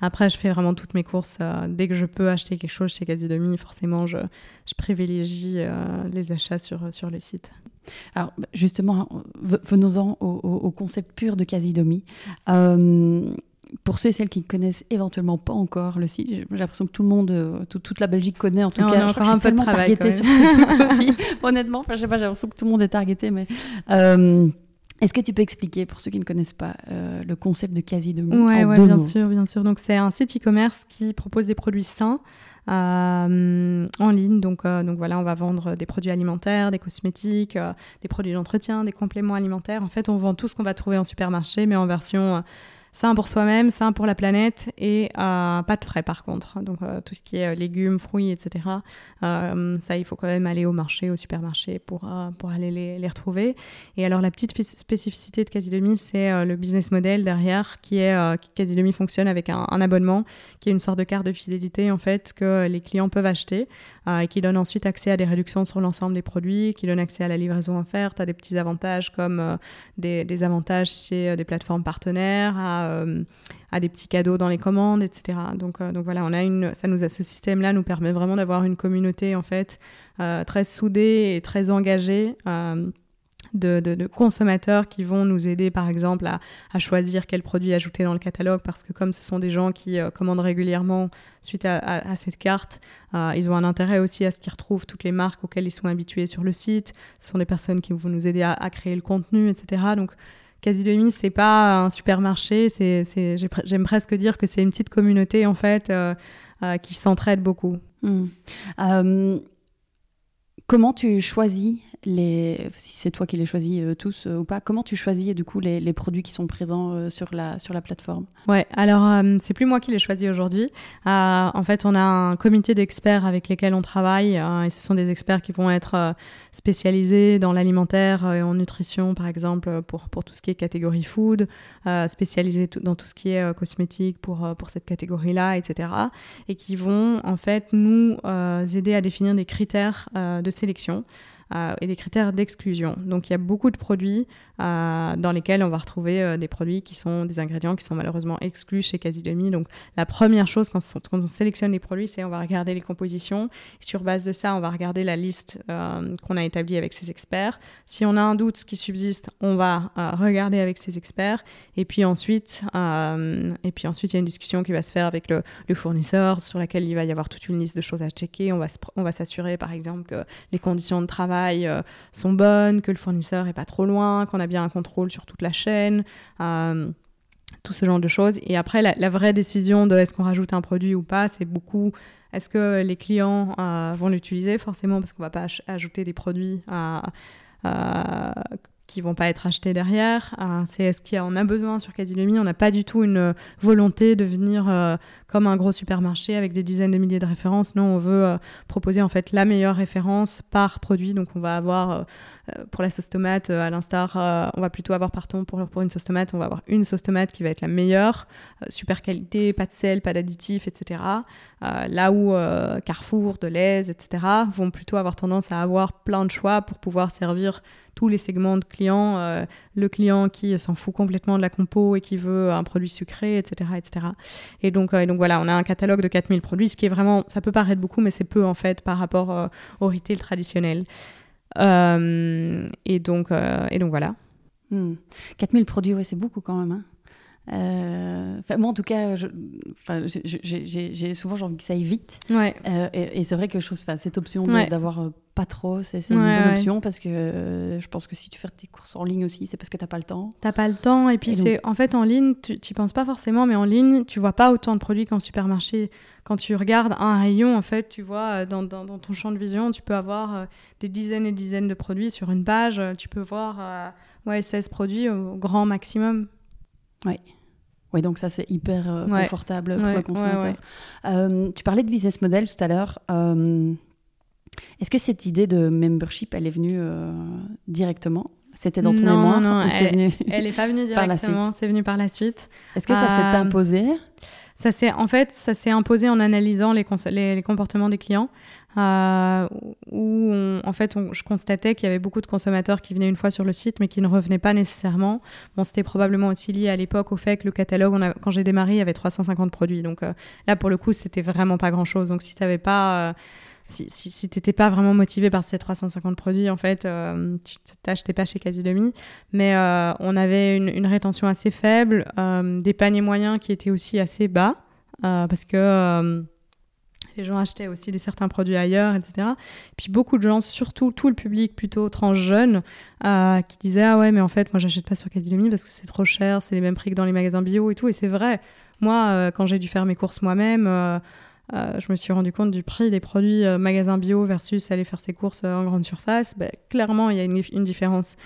après, je fais vraiment toutes mes courses. Euh, dès que je peux acheter quelque chose chez Casidomi, forcément, je, je privilégie euh, les achats sur, sur le site. Alors, bah, justement, venons-en au, au, concept pur de Casidomi pour ceux et celles qui ne connaissent éventuellement pas encore le site, j'ai l'impression que tout le monde, toute la Belgique connaît en tout cas. je crois que je suis tellement targetée sur Facebook aussi, honnêtement. Enfin, je sais pas, j'ai l'impression que tout le monde est targeté, mais est-ce que tu peux expliquer, pour ceux qui ne connaissent pas, euh, le concept de quasi de Oui, ouais, bien sûr, bien sûr. Donc, c'est un site e-commerce qui propose des produits sains euh, en ligne. Donc, euh, donc, voilà, on va vendre des produits alimentaires, des cosmétiques, des produits d'entretien, des compléments alimentaires. En fait, on vend tout ce qu'on va trouver en supermarché, mais en version sain pour soi-même, sain pour la planète et euh, pas de frais par contre. Donc euh, tout ce qui est euh, légumes, fruits, etc. ça, il faut quand même aller au marché, au supermarché pour, pour aller les, les, retrouver. Et alors la petite spécificité de Casidomi, c'est le business model derrière qui est Casidomi fonctionne avec un, abonnement qui est une sorte de carte de fidélité en fait que les clients peuvent acheter et qui donne ensuite accès à des réductions sur l'ensemble des produits, qui donne accès à la livraison offerte, à des petits avantages comme des, des, avantages chez des plateformes partenaires, à euh, à, des petits cadeaux dans les commandes, etc. Donc, euh, donc voilà, on a une, ça nous a, ce système-là nous permet vraiment d'avoir une communauté en fait euh, très soudée et très engagée. De, consommateurs qui vont nous aider par exemple à, choisir quel produit ajouter dans le catalogue parce que comme ce sont des gens qui commandent régulièrement suite à, cette carte, ils ont un intérêt aussi à ce qu'ils retrouvent toutes les marques auxquelles ils sont habitués sur le site. Ce sont des personnes qui vont nous aider à, créer le contenu, etc. Donc Quasi Demi, c'est pas un supermarché, c'est, j'aime presque dire que c'est une petite communauté en fait euh, euh, qui s'entraide beaucoup. Euh, comment tu choisis si c'est toi qui les choisis euh, tous euh, ou pas, comment tu choisis du coup les, produits qui sont présents euh, sur, la, sur la plateforme? Ouais, alors c'est plus moi qui les choisis aujourd'hui. en fait, on a un comité d'experts avec lesquels on travaille et ce sont des experts qui vont être spécialisés dans l'alimentaire et en nutrition, par exemple, pour, pour tout ce qui est catégorie food, spécialisés dans tout ce qui est cosmétique pour, pour cette catégorie-là, etc. Et qui vont en fait nous aider à définir des critères de sélection. Euh, et des critères d'exclusion. Donc il y a beaucoup de produits euh, dans lesquels on va retrouver euh, des produits qui sont des ingrédients qui sont malheureusement exclus chez Casidomi. Donc la première chose quand, on sélectionne les produits, c'est on va regarder les compositions. sur base de ça, on va regarder la liste qu'on a établie avec ces experts. Si on a un doute qui subsiste, on va regarder avec ces experts. Et puis ensuite, et puis ensuite, il y a une discussion qui va se faire avec le, fournisseur sur laquelle il va y avoir toute une liste de choses à checker. On va s'assurer, par exemple, que les conditions de travail euh, sont bonnes, que le fournisseur est pas trop loin, qu'on a bien un contrôle sur toute la chaîne, euh, tout ce genre de choses. Et après, la, vraie décision de est-ce qu'on rajoute un produit ou pas, c'est beaucoup est-ce que les clients euh, vont l'utiliser forcément parce qu'on va pas ajouter des produits qui vont pas être achetés derrière. c'est est-ce qu'on a besoin sur Casilomi On n'a pas du tout une volonté de venir comme un gros supermarché avec des dizaines de milliers de références. Non, on veut proposer en fait la meilleure référence par produit. Donc on va avoir pour la sauce tomate, à l'instar, on va plutôt avoir pardon pour, pour une sauce tomate, on va avoir une sauce tomate qui va être la meilleure, super qualité, pas de sel, pas d'additifs, etc. là où Carrefour, Deleuze, etc. vont plutôt avoir tendance à avoir plein de choix pour pouvoir servir tous les segments de clients, euh, le client qui s'en fout complètement de la compo et qui veut un produit sucré, etc. etc. Et, donc, euh, donc voilà, on a un catalogue de 4000 produits, ce qui est vraiment, ça peut paraître beaucoup, mais c'est peu en fait par rapport euh, au retail traditionnel. et, donc, et donc voilà. 4000 hmm. produits, ouais, c'est beaucoup quand même. Hein. Euh, moi, en tout cas, j'ai souvent envie que ça aille vite. Ouais. Euh, et, c'est vrai que je trouve cette option d'avoir euh, pas trop, c'est une bonne option parce que je pense que si tu fais tes courses en ligne aussi, c'est parce que t'as pas le temps. T'as pas le temps. Et puis, c'est en fait, en ligne, tu n'y penses pas forcément, mais en ligne, tu vois pas autant de produits qu'en supermarché. Quand tu regardes un rayon, en fait, tu vois, dans, dans, dans ton champ de vision, tu peux avoir des dizaines et dizaines de produits sur une page. Tu peux voir ouais, 16 produits au grand maximum. Oui. Oui, donc ça, c'est hyper euh, confortable pour le consommateur. Euh, tu parlais de business model tout à l'heure. Euh, est-ce que cette idée de membership, elle est venue directement? C'était dans ton non, mémoire Non, non, elle n'est pas venue directement, c'est venu par la suite. Est-ce que ça s'est imposé? ça s'est en fait ça s'est imposé en analysant les, les, comportements des clients euh, où en fait je constatais qu'il y avait beaucoup de consommateurs qui venaient une fois sur le site mais qui ne revenaient pas nécessairement. Bon c'était probablement aussi lié à l'époque au fait que le catalogue on a, quand j'ai démarré il y avait 350 produits. Donc euh, là pour le coup c'était vraiment pas grand chose donc si tu n'avais pas euh, si, si, si pas vraiment motivé par ces 350 produits, en fait, euh, tu t'achetais pas chez Quasi Demi. Mais euh, on avait une, une, rétention assez faible, euh, des paniers moyens qui étaient aussi assez bas, parce que les gens achetaient aussi des certains produits ailleurs, etc. Et puis beaucoup de gens, surtout tout le public plutôt transjeune, qui disaient ah ouais mais en fait moi j'achète pas sur Demi parce que c'est trop cher, c'est les mêmes prix que dans les magasins bio et tout. Et c'est vrai. Moi, quand j'ai dû faire mes courses moi-même euh, je me suis rendu compte du prix des produits euh, magasins bio versus aller faire ses courses euh, en grande surface. Ben, clairement, il y a une différence.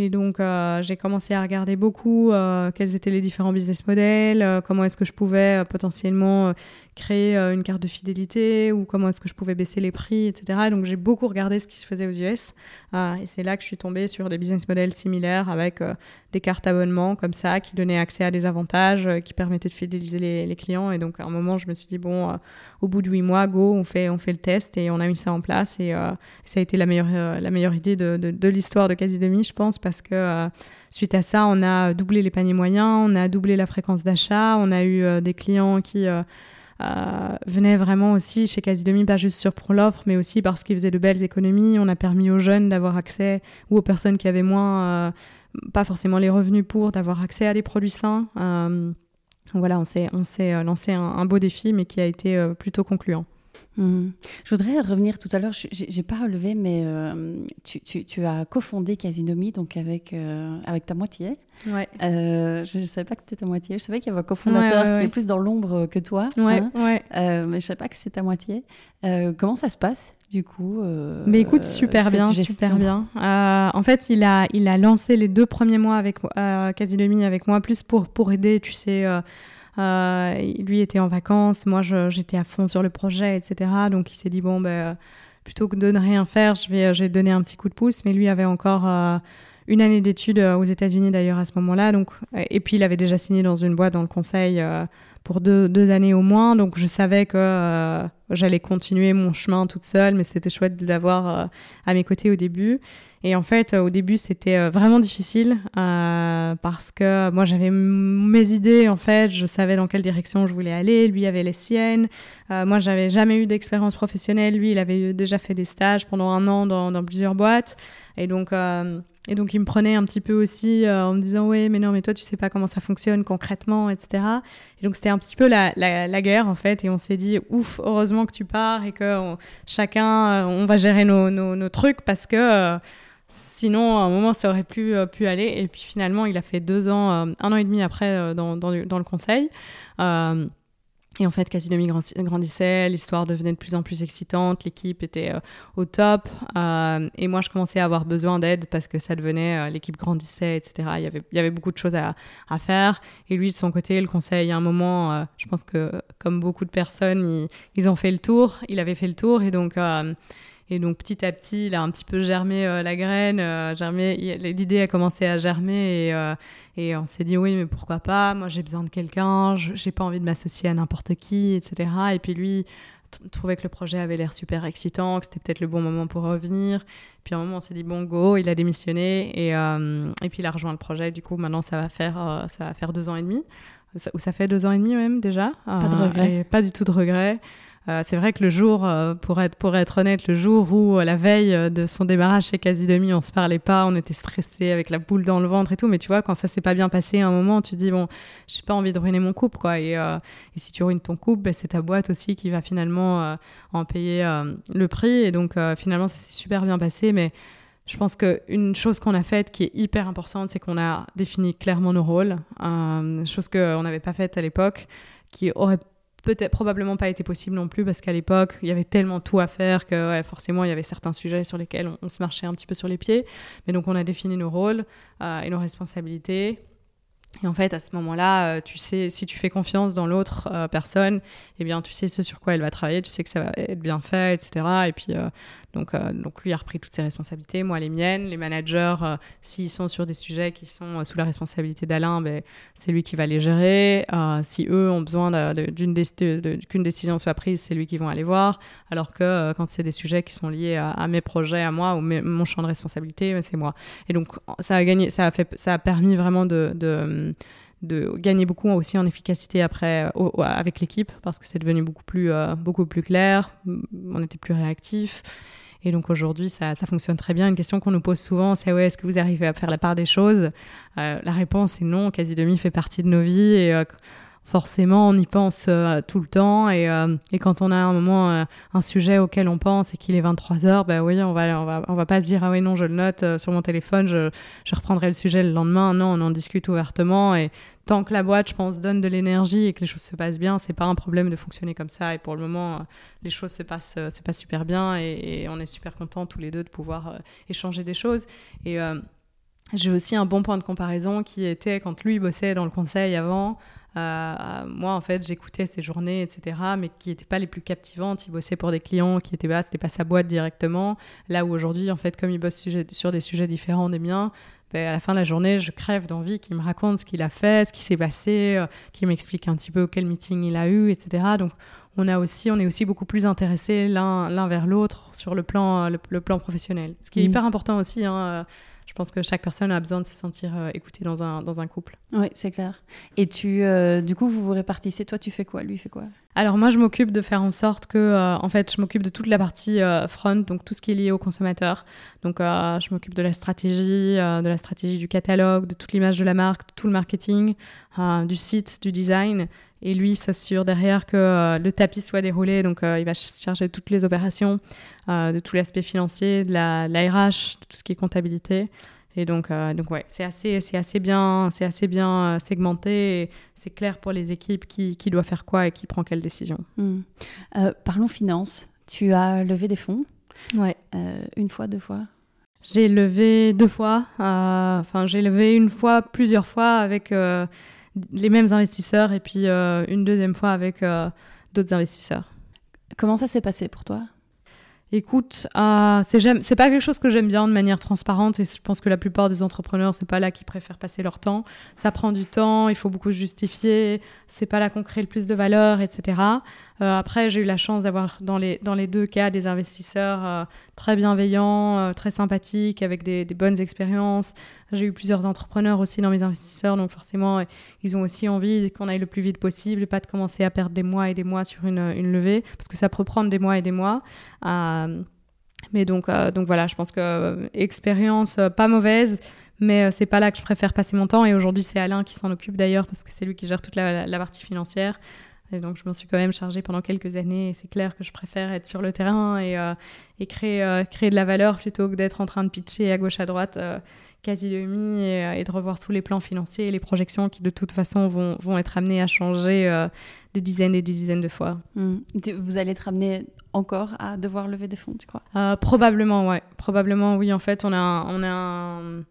Et donc, j'ai commencé à regarder beaucoup quels étaient les différents business models, comment est-ce que je pouvais potentiellement créer une carte de fidélité ou comment est-ce que je pouvais baisser les prix, etc. donc, j'ai beaucoup regardé ce qui se faisait aux US. et c'est là que je suis tombée sur des business models similaires avec des cartes abonnement comme ça qui donnaient accès à des avantages, qui permettaient de fidéliser les, les, clients. Et donc, à un moment, je me suis dit, bon au bout de huit mois, go, on fait, on fait le test et on a mis ça en place. Et euh, ça a été la meilleure, euh, la meilleure idée de, de, l'histoire de Quasi je pense, parce que euh, suite à ça, on a doublé les paniers moyens, on a doublé la fréquence d'achat, on a eu des clients qui venaient vraiment aussi chez Quasi pas juste sur pour l'offre, mais aussi parce qu'ils faisaient de belles économies. On a permis aux jeunes d'avoir accès, ou aux personnes qui avaient moins, pas forcément les revenus pour, d'avoir accès à des produits sains s'est, on s'est euh, lancé un, beau défi, mais qui a été euh, plutôt concluant. Mhm. Je voudrais revenir tout à l'heure, je n'ai pas relevé, mais euh, tu, tu, tu, as cofondé Casinomi donc avec, avec ta moitié. Ouais. je ne savais pas que c'était ta moitié. Je savais qu'il y avait un cofondateur qui est plus dans l'ombre que toi. Ouais, hein. mais je ne savais pas que c'était ta moitié. comment ça se passe du coup Mais écoute, super bien, super bien. en fait, il a, il a lancé les deux premiers mois avec euh, avec moi, plus pour, pour aider, tu sais euh, lui était en vacances, moi j'étais à fond sur le projet, etc. Donc il s'est dit, bon, ben, plutôt que de ne rien faire, je vais, je vais donner un petit coup de pouce. Mais lui avait encore euh, une année d'études euh, aux États-Unis d'ailleurs à ce moment-là. Donc, et puis il avait déjà signé dans une boîte dans le conseil pour deux, deux, années au moins. Donc je savais que j'allais continuer mon chemin toute seule, mais c'était chouette de l'avoir à mes côtés au début. Et en fait, au début, c'était euh, vraiment difficile euh, parce que moi, j'avais mes idées, en fait, je savais dans quelle direction je voulais aller. Lui avait les siennes. Euh, moi, j'avais jamais eu d'expérience professionnelle. Lui, il avait déjà fait des stages pendant un an dans, dans plusieurs boîtes. Et donc, et donc, il me prenait un petit peu aussi en me disant Ouais, mais non, mais toi, tu sais pas comment ça fonctionne concrètement, etc. Et donc, c'était un petit peu la, la, guerre, en fait. Et on s'est dit Ouf, heureusement que tu pars et que chacun, on va gérer nos, nos, trucs parce que Sinon, à un moment, ça aurait euh, pu aller. Et puis finalement, il a fait deux ans, euh, un an et demi après euh, dans, dans, le conseil. Et en fait, Casinomi grandissait, l'histoire devenait de plus en plus excitante, l'équipe était euh, au top. Euh, et moi, je commençais à avoir besoin d'aide parce que ça devenait, euh, l'équipe grandissait, etc. Il y, avait, beaucoup de choses à, faire. Et lui, de son côté, le conseil, à un moment, je pense que comme beaucoup de personnes, ils, ont fait le tour. Il avait fait le tour. Et donc, et donc petit à petit, il a un petit peu germé euh, la graine, euh, germé, l'idée a commencé à germer et, euh, et on s'est dit oui, mais pourquoi pas? Moi j'ai besoin de quelqu'un, j'ai pas envie de m'associer à n'importe qui, etc. Et puis lui trouvait que le projet avait l'air super excitant, que c'était peut-être le bon moment pour revenir. Puis à un moment, on s'est dit bon go, il a démissionné et, et puis il a rejoint le projet. Du coup, maintenant ça va faire ça va faire deux ans et demi, ou ça fait deux ans et demi même déjà. Pas de regret. pas du tout de regret. Euh, c'est vrai que le jour, euh, pour, être, pour être honnête, le jour où euh, la veille de son démarrage chez Quasi Demi, on se parlait pas, on était stressé avec la boule dans le ventre et tout. Mais tu vois, quand ça s'est pas bien passé à un moment, tu dis bon, j'ai pas envie de ruiner mon couple, quoi. Et, et si tu ruines ton couple, ben, c'est ta boîte aussi qui va finalement en payer le prix. Et donc finalement, ça s'est super bien passé, mais je pense qu'une chose qu'on a faite qui est hyper importante, c'est qu'on a défini clairement nos rôles, chose qu'on n'avait pas faite à l'époque, qui aurait peut-être probablement pas été possible non plus parce qu'à l'époque il y avait tellement tout à faire que forcément il y avait certains sujets sur lesquels on, se marchait un petit peu sur les pieds mais donc on a défini nos rôles euh, et nos responsabilités et en fait, à ce moment-là, euh, tu sais, si tu fais confiance dans l'autre euh, personne, eh bien, tu sais ce sur quoi elle va travailler, tu sais que ça va être bien fait, etc. Et puis, donc, euh, donc lui a repris toutes ses responsabilités, moi les miennes. Les managers, euh, s'ils sont sur des sujets qui sont euh, sous la responsabilité d'Alain, ben, c'est lui qui va les gérer. si eux ont besoin qu'une décision soit prise, c'est lui qui vont aller voir. Alors que quand c'est des sujets qui sont liés à, mes projets, à moi ou mon champ de responsabilité, ben, c'est moi. Et donc ça a gagné, ça a fait, ça a permis vraiment de gagner beaucoup aussi en efficacité après avec l'équipe parce que c'est devenu beaucoup plus beaucoup plus clair on était plus réactif et donc aujourd'hui, ça, ça, fonctionne très bien. Une question qu'on nous pose souvent, c'est ouais, est-ce que vous arrivez à faire la part des choses? Euh, La réponse est non. Quasi demi fait partie de nos vies euh, forcément, on y pense euh, tout le temps. Et, et, quand on a un moment, un sujet auquel on pense et qu'il est 23 heures, bah oui, on va, on va, on va pas se dire ah oui non, je le note sur mon téléphone, je, je reprendrai le sujet le lendemain. Non, on en discute ouvertement et tant que la boîte, je pense, donne de l'énergie et que les choses se passent bien, c'est pas un problème de fonctionner comme ça. Et pour le moment, euh, les choses se passent, euh, se super bien et, on est super contents tous les deux de pouvoir euh, échanger des choses. Et j'ai aussi un bon point de comparaison qui était quand lui bossait dans le conseil avant. Moi, en fait, j'écoutais ses journées, etc., mais qui n'étaient pas les plus captivantes. Il bossait pour des clients qui étaient bas, c'était pas sa boîte directement. Là où aujourd'hui, en fait, comme il bosse sur des sujets différents des miens, ben, à la fin de la journée, je crève d'envie qu'il me raconte ce qu'il a fait, ce qui s'est passé, euh, qu'il m'explique un petit peu quel meeting il a eu, etc. Donc, on, a aussi, on est aussi beaucoup plus intéressés l'un vers l'autre sur le plan, le, plan professionnel. Ce qui est mmh. hyper important aussi. Hein, euh, je pense que chaque personne a besoin de se sentir euh, écoutée dans un, dans un couple. Oui, c'est clair. Et tu, euh, du coup, vous vous répartissez. Toi, tu fais quoi? Lui, il fait quoi? Alors, moi, je m'occupe de faire en sorte que, euh, en fait, je m'occupe de toute la partie front, donc tout ce qui est lié au consommateur. Donc, je m'occupe de la stratégie, de la stratégie du catalogue, de toute l'image de la marque, de tout le marketing, du site, du design. Et lui s'assure derrière que euh, le tapis soit déroulé. Donc, euh, il va charger de toutes les opérations, euh, de tout l'aspect financier, de la, RH, de tout ce qui est comptabilité. Et donc, donc ouais, c'est assez, c'est assez bien, c'est assez bien segmenté. C'est clair pour les équipes qui, qui, doit faire quoi et qui prend quelle décision. Hmm. parlons finances. Tu as levé des fonds? Ouais. une fois, deux fois? J'ai levé deux fois. Enfin, j'ai levé une fois, plusieurs fois avec les mêmes investisseurs et puis euh, une deuxième fois avec euh, d'autres investisseurs. Comment ça s'est passé pour toi? Écoute, euh, c'est pas quelque chose que j'aime bien de manière transparente et je pense que la plupart des entrepreneurs, c'est pas là qu'ils préfèrent passer leur temps. Ça prend du temps, il faut beaucoup justifier, c'est pas là qu'on crée le plus de valeur, etc. Euh, après, j'ai eu la chance d'avoir dans les, dans les deux cas des investisseurs euh, très bienveillants, euh, très sympathiques, avec des, bonnes expériences. J'ai eu plusieurs entrepreneurs aussi dans mes investisseurs, donc forcément, ils ont aussi envie qu'on aille le plus vite possible et pas de commencer à perdre des mois et des mois sur une, levée, parce que ça peut prendre des mois et des mois. mais donc, donc voilà, je pense que expérience pas mauvaise, mais c'est pas là que je préfère passer mon temps. Et aujourd'hui, c'est Alain qui s'en occupe d'ailleurs, parce que c'est lui qui gère toute la partie financière. Et donc, je m'en suis quand même chargée pendant quelques années. C'est clair que je préfère être sur le terrain et, et créer, créer de la valeur plutôt que d'être en train de pitcher à gauche, à droite quasi demi et, et, de revoir tous les plans financiers et les projections qui, de toute façon, vont, vont être amenés à changer des dizaines et des dizaines de fois. Hmm. Vous allez être amené encore à devoir lever des fonds, tu crois? Euh, Probablement, ouais. Probablement, oui. En fait, on a on a un,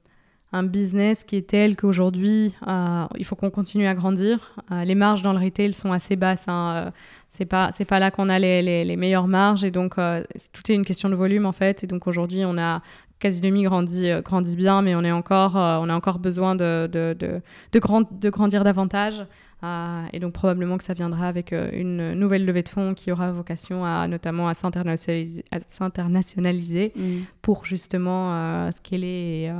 un business qui est tel qu'aujourd'hui, euh, il faut qu'on continue à grandir. Euh, les marges dans le retail sont assez basses. Hein. c'est pas, c'est pas là qu'on a les, les, les, meilleures marges. Et donc, tout est une question de volume, en fait. Et donc, aujourd'hui, on a quasi demi grandit, grandit bien, mais on, est encore, on a encore besoin de, de, de, de, grand, de grandir davantage. Euh, et donc probablement que ça viendra avec euh, une nouvelle levée de fonds qui aura vocation à notamment à s'internationaliser, mm. pour justement euh, scaler et,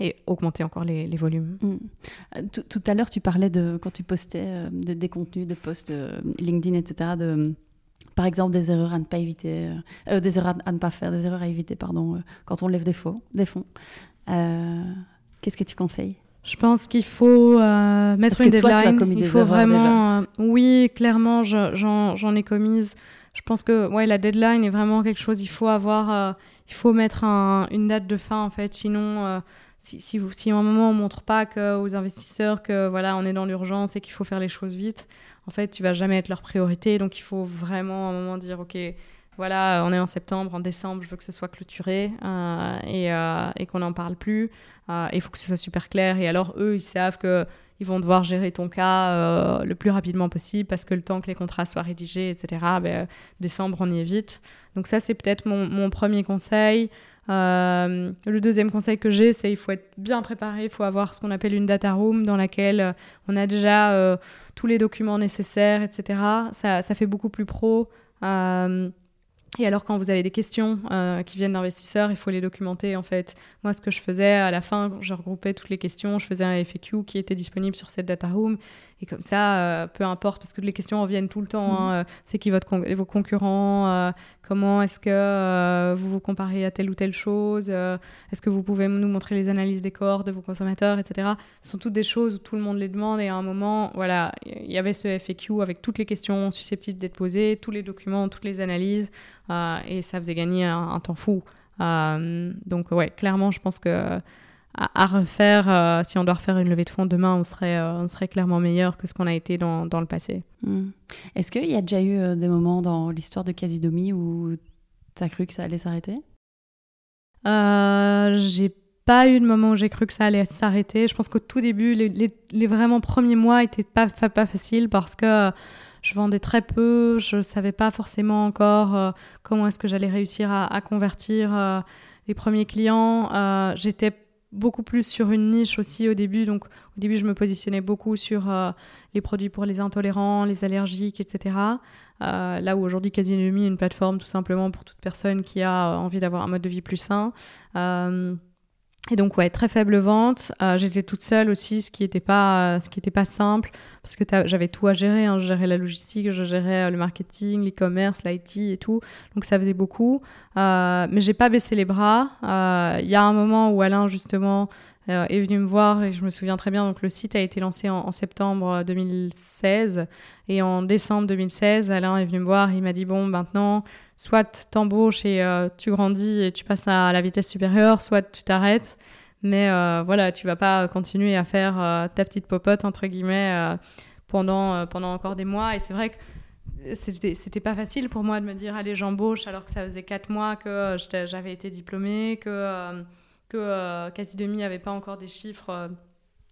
et, augmenter encore les, les volumes. Mm. Tout, à l'heure, tu parlais de quand tu postais de, des contenus, de posts LinkedIn, etc. De, par exemple, des erreurs à ne pas éviter, des erreurs à, ne pas faire, des erreurs à éviter, pardon, quand on lève des, faux, des fonds. Qu'est-ce que tu conseilles? Je pense qu'il faut euh, mettre une deadline. il faut vraiment. Euh, oui, clairement, j'en ai commise. Je pense que ouais, la deadline est vraiment quelque chose. Il faut avoir, euh, il faut mettre un, une date de fin en fait. Sinon, si, si, vous, si à un moment on montre pas aux investisseurs que voilà, on est dans l'urgence et qu'il faut faire les choses vite, en fait, tu vas jamais être leur priorité. Donc, il faut vraiment à un moment dire, ok, voilà, on est en septembre, en décembre, je veux que ce soit clôturé et, et qu'on n'en parle plus. Euh, il faut que ce soit super clair. Et alors, eux, ils savent que ils vont devoir gérer ton cas euh, le plus rapidement possible parce que le temps que les contrats soient rédigés, etc., ben, décembre, on y est vite. Donc ça, c'est peut-être mon, premier conseil. Euh, le deuxième conseil que j'ai, c'est il faut être bien préparé, il faut avoir ce qu'on appelle une data room dans laquelle on a déjà tous les documents nécessaires, etc. Ça, ça fait beaucoup plus pro. Et alors, quand vous avez des questions euh, qui viennent d'investisseurs, il faut les documenter. En fait, moi, ce que je faisais à la fin, je regroupais toutes les questions, je faisais un FAQ qui était disponible sur cette data room. Et comme ça, euh, peu importe, parce que les questions reviennent tout le temps. Hein, mhm. euh, c'est qui votre vos concurrents Comment est-ce que vous vous comparez à telle ou telle chose Est-ce que vous pouvez nous montrer les analyses des corps de vos consommateurs, etc. Ce sont toutes des choses où tout le monde les demande. Et à un moment, voilà, il y avait ce FAQ avec toutes les questions susceptibles d'être posées, tous les documents, toutes les analyses. et ça faisait gagner un, temps fou. donc, ouais, clairement, je pense que à, refaire, euh, si on doit refaire une levée de fonds demain, on serait, euh, on serait clairement meilleur que ce qu'on a été dans, dans le passé. Hmm. Est-ce qu'il y a déjà eu euh, des moments dans l'histoire de Casidomi où tu as cru que ça allait s'arrêter? J'ai pas eu de moment où j'ai cru que ça allait s'arrêter. Je pense qu'au tout début, les, les, vraiment premiers mois étaient pas, pas, pas faciles parce que je vendais très peu, je savais pas forcément encore comment est-ce que j'allais réussir à, à convertir les premiers clients. J'étais beaucoup plus sur une niche aussi au début. Donc au début, je me positionnais beaucoup sur euh, les produits pour les intolérants, les allergiques, etc. Euh, là où aujourd'hui, Casinomi est une plateforme tout simplement pour toute personne qui a envie d'avoir un mode de vie plus sain. Euh, et donc, ouais, très faible vente. Euh, j'étais toute seule aussi, ce qui n'était pas, pas simple, parce que j'avais tout à gérer. Hein. Je gérais la logistique, je gérais euh, le marketing, l'e-commerce, l'IT et tout. Donc, ça faisait beaucoup. Euh, mais j'ai pas baissé les bras. Il y a un moment où Alain, justement, est venu me voir et je me souviens très bien. Donc le site a été lancé en, septembre 2016 et en décembre 2016, Alain est venu me voir. Il m'a dit bon maintenant, soit t'embauches et euh, tu grandis et tu passes à la vitesse supérieure, soit tu t'arrêtes. Mais euh, voilà, tu vas pas continuer à faire ta petite popote entre guillemets pendant pendant encore des mois. Et c'est vrai que c'était, pas facile pour moi de me dire allez j'embauche alors que ça faisait quatre mois que j'avais été diplômée, que que euh, quasi demi n'avait pas encore des chiffres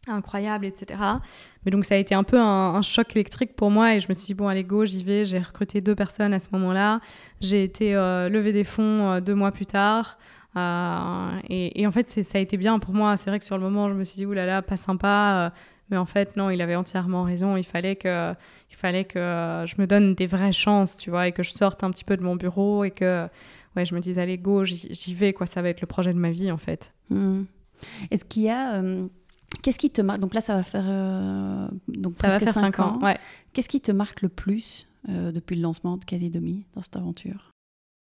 euh, incroyables, etc. Mais donc ça a été un peu un, choc électrique pour moi et je me suis dit, bon, allez, go, j'y vais. J'ai recruté deux personnes à ce moment-là. J'ai été euh, lever des fonds deux mois plus tard. et, en fait, ça a été bien pour moi. C'est vrai que sur le moment, je me suis dit, oulala, pas sympa. mais en fait, non, il avait entièrement raison. Il fallait que, il fallait que je me donne des vraies chances, tu vois, et que je sorte un petit peu de mon bureau et que ouais, je me dis, allez, go, j'y vais, quoi, ça va être le projet de ma vie, en fait. Hmm. Est-ce qu'il y a. Euh, qu'est-ce qui te marque Donc là, ça va faire. Euh, donc ça va faire 5 ans. Ouais. Qu'est-ce qui te marque le plus euh, depuis le lancement de Casidomi dans cette aventure?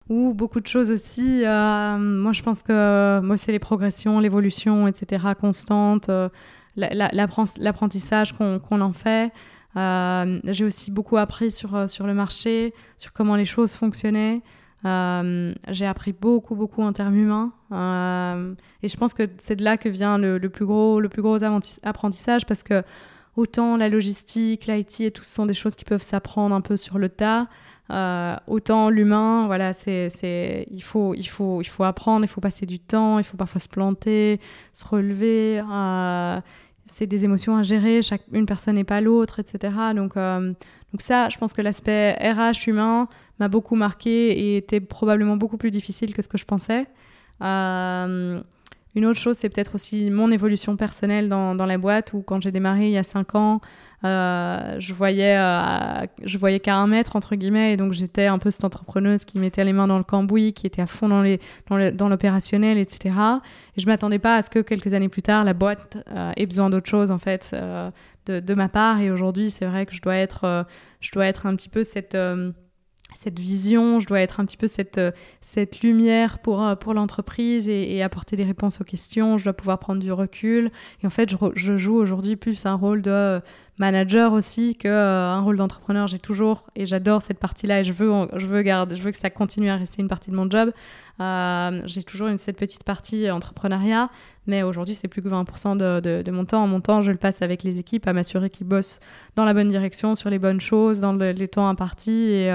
Ou beaucoup de choses aussi. moi, je pense que moi, c'est les progressions, l'évolution, etc., constante, l'apprentissage qu'on en fait. j'ai aussi beaucoup appris sur, sur le marché, sur comment les choses fonctionnaient. J'ai appris beaucoup, beaucoup en termes humains. et je pense que c'est de là que vient le, le, plus, gros, le plus gros apprentissage parce que autant la logistique, l'IT et tout ce sont des choses qui peuvent s'apprendre un peu sur le tas. Euh, autant l'humain, voilà, c'est, il, faut, il, faut, il faut apprendre, il faut passer du temps, il faut parfois se planter, se relever. Euh, c'est des émotions à gérer, chaque, une personne n'est pas l'autre, etc. Donc, euh, donc ça, je pense que l'aspect RH humain m'a beaucoup marqué et était probablement beaucoup plus difficile que ce que je pensais. Une autre chose, c'est peut-être aussi mon évolution personnelle dans, dans, la boîte, où quand j'ai démarré il y a cinq ans, euh, je voyais, euh, voyais qu'à un mètre, entre guillemets, et donc j'étais un peu cette entrepreneuse qui mettait les mains dans le cambouis, qui était à fond dans, dans, l'opérationnel, etc. Et je m'attendais pas à ce que quelques années plus tard, la boîte euh, ait besoin d'autre chose, en fait, de, de, ma part. Et aujourd'hui, c'est vrai que je dois être, je dois être un petit peu cette cette vision, je dois être un petit peu cette, euh, cette lumière pour, euh, pour l'entreprise et, apporter des réponses aux questions, je dois pouvoir prendre du recul. Et en fait, je, je joue aujourd'hui plus un rôle de euh, manager aussi qu'un rôle d'entrepreneur. J'ai toujours, et j'adore cette partie-là, et je veux, je, veux garder, je veux que ça continue à rester une partie de mon job. J'ai toujours cette petite partie entrepreneuriat, mais aujourd'hui, c'est plus que 20% de, de, de, mon temps. Mon temps, je le passe avec les équipes à m'assurer qu'ils bossent dans la bonne direction, sur les bonnes choses, dans les temps impartis. Et,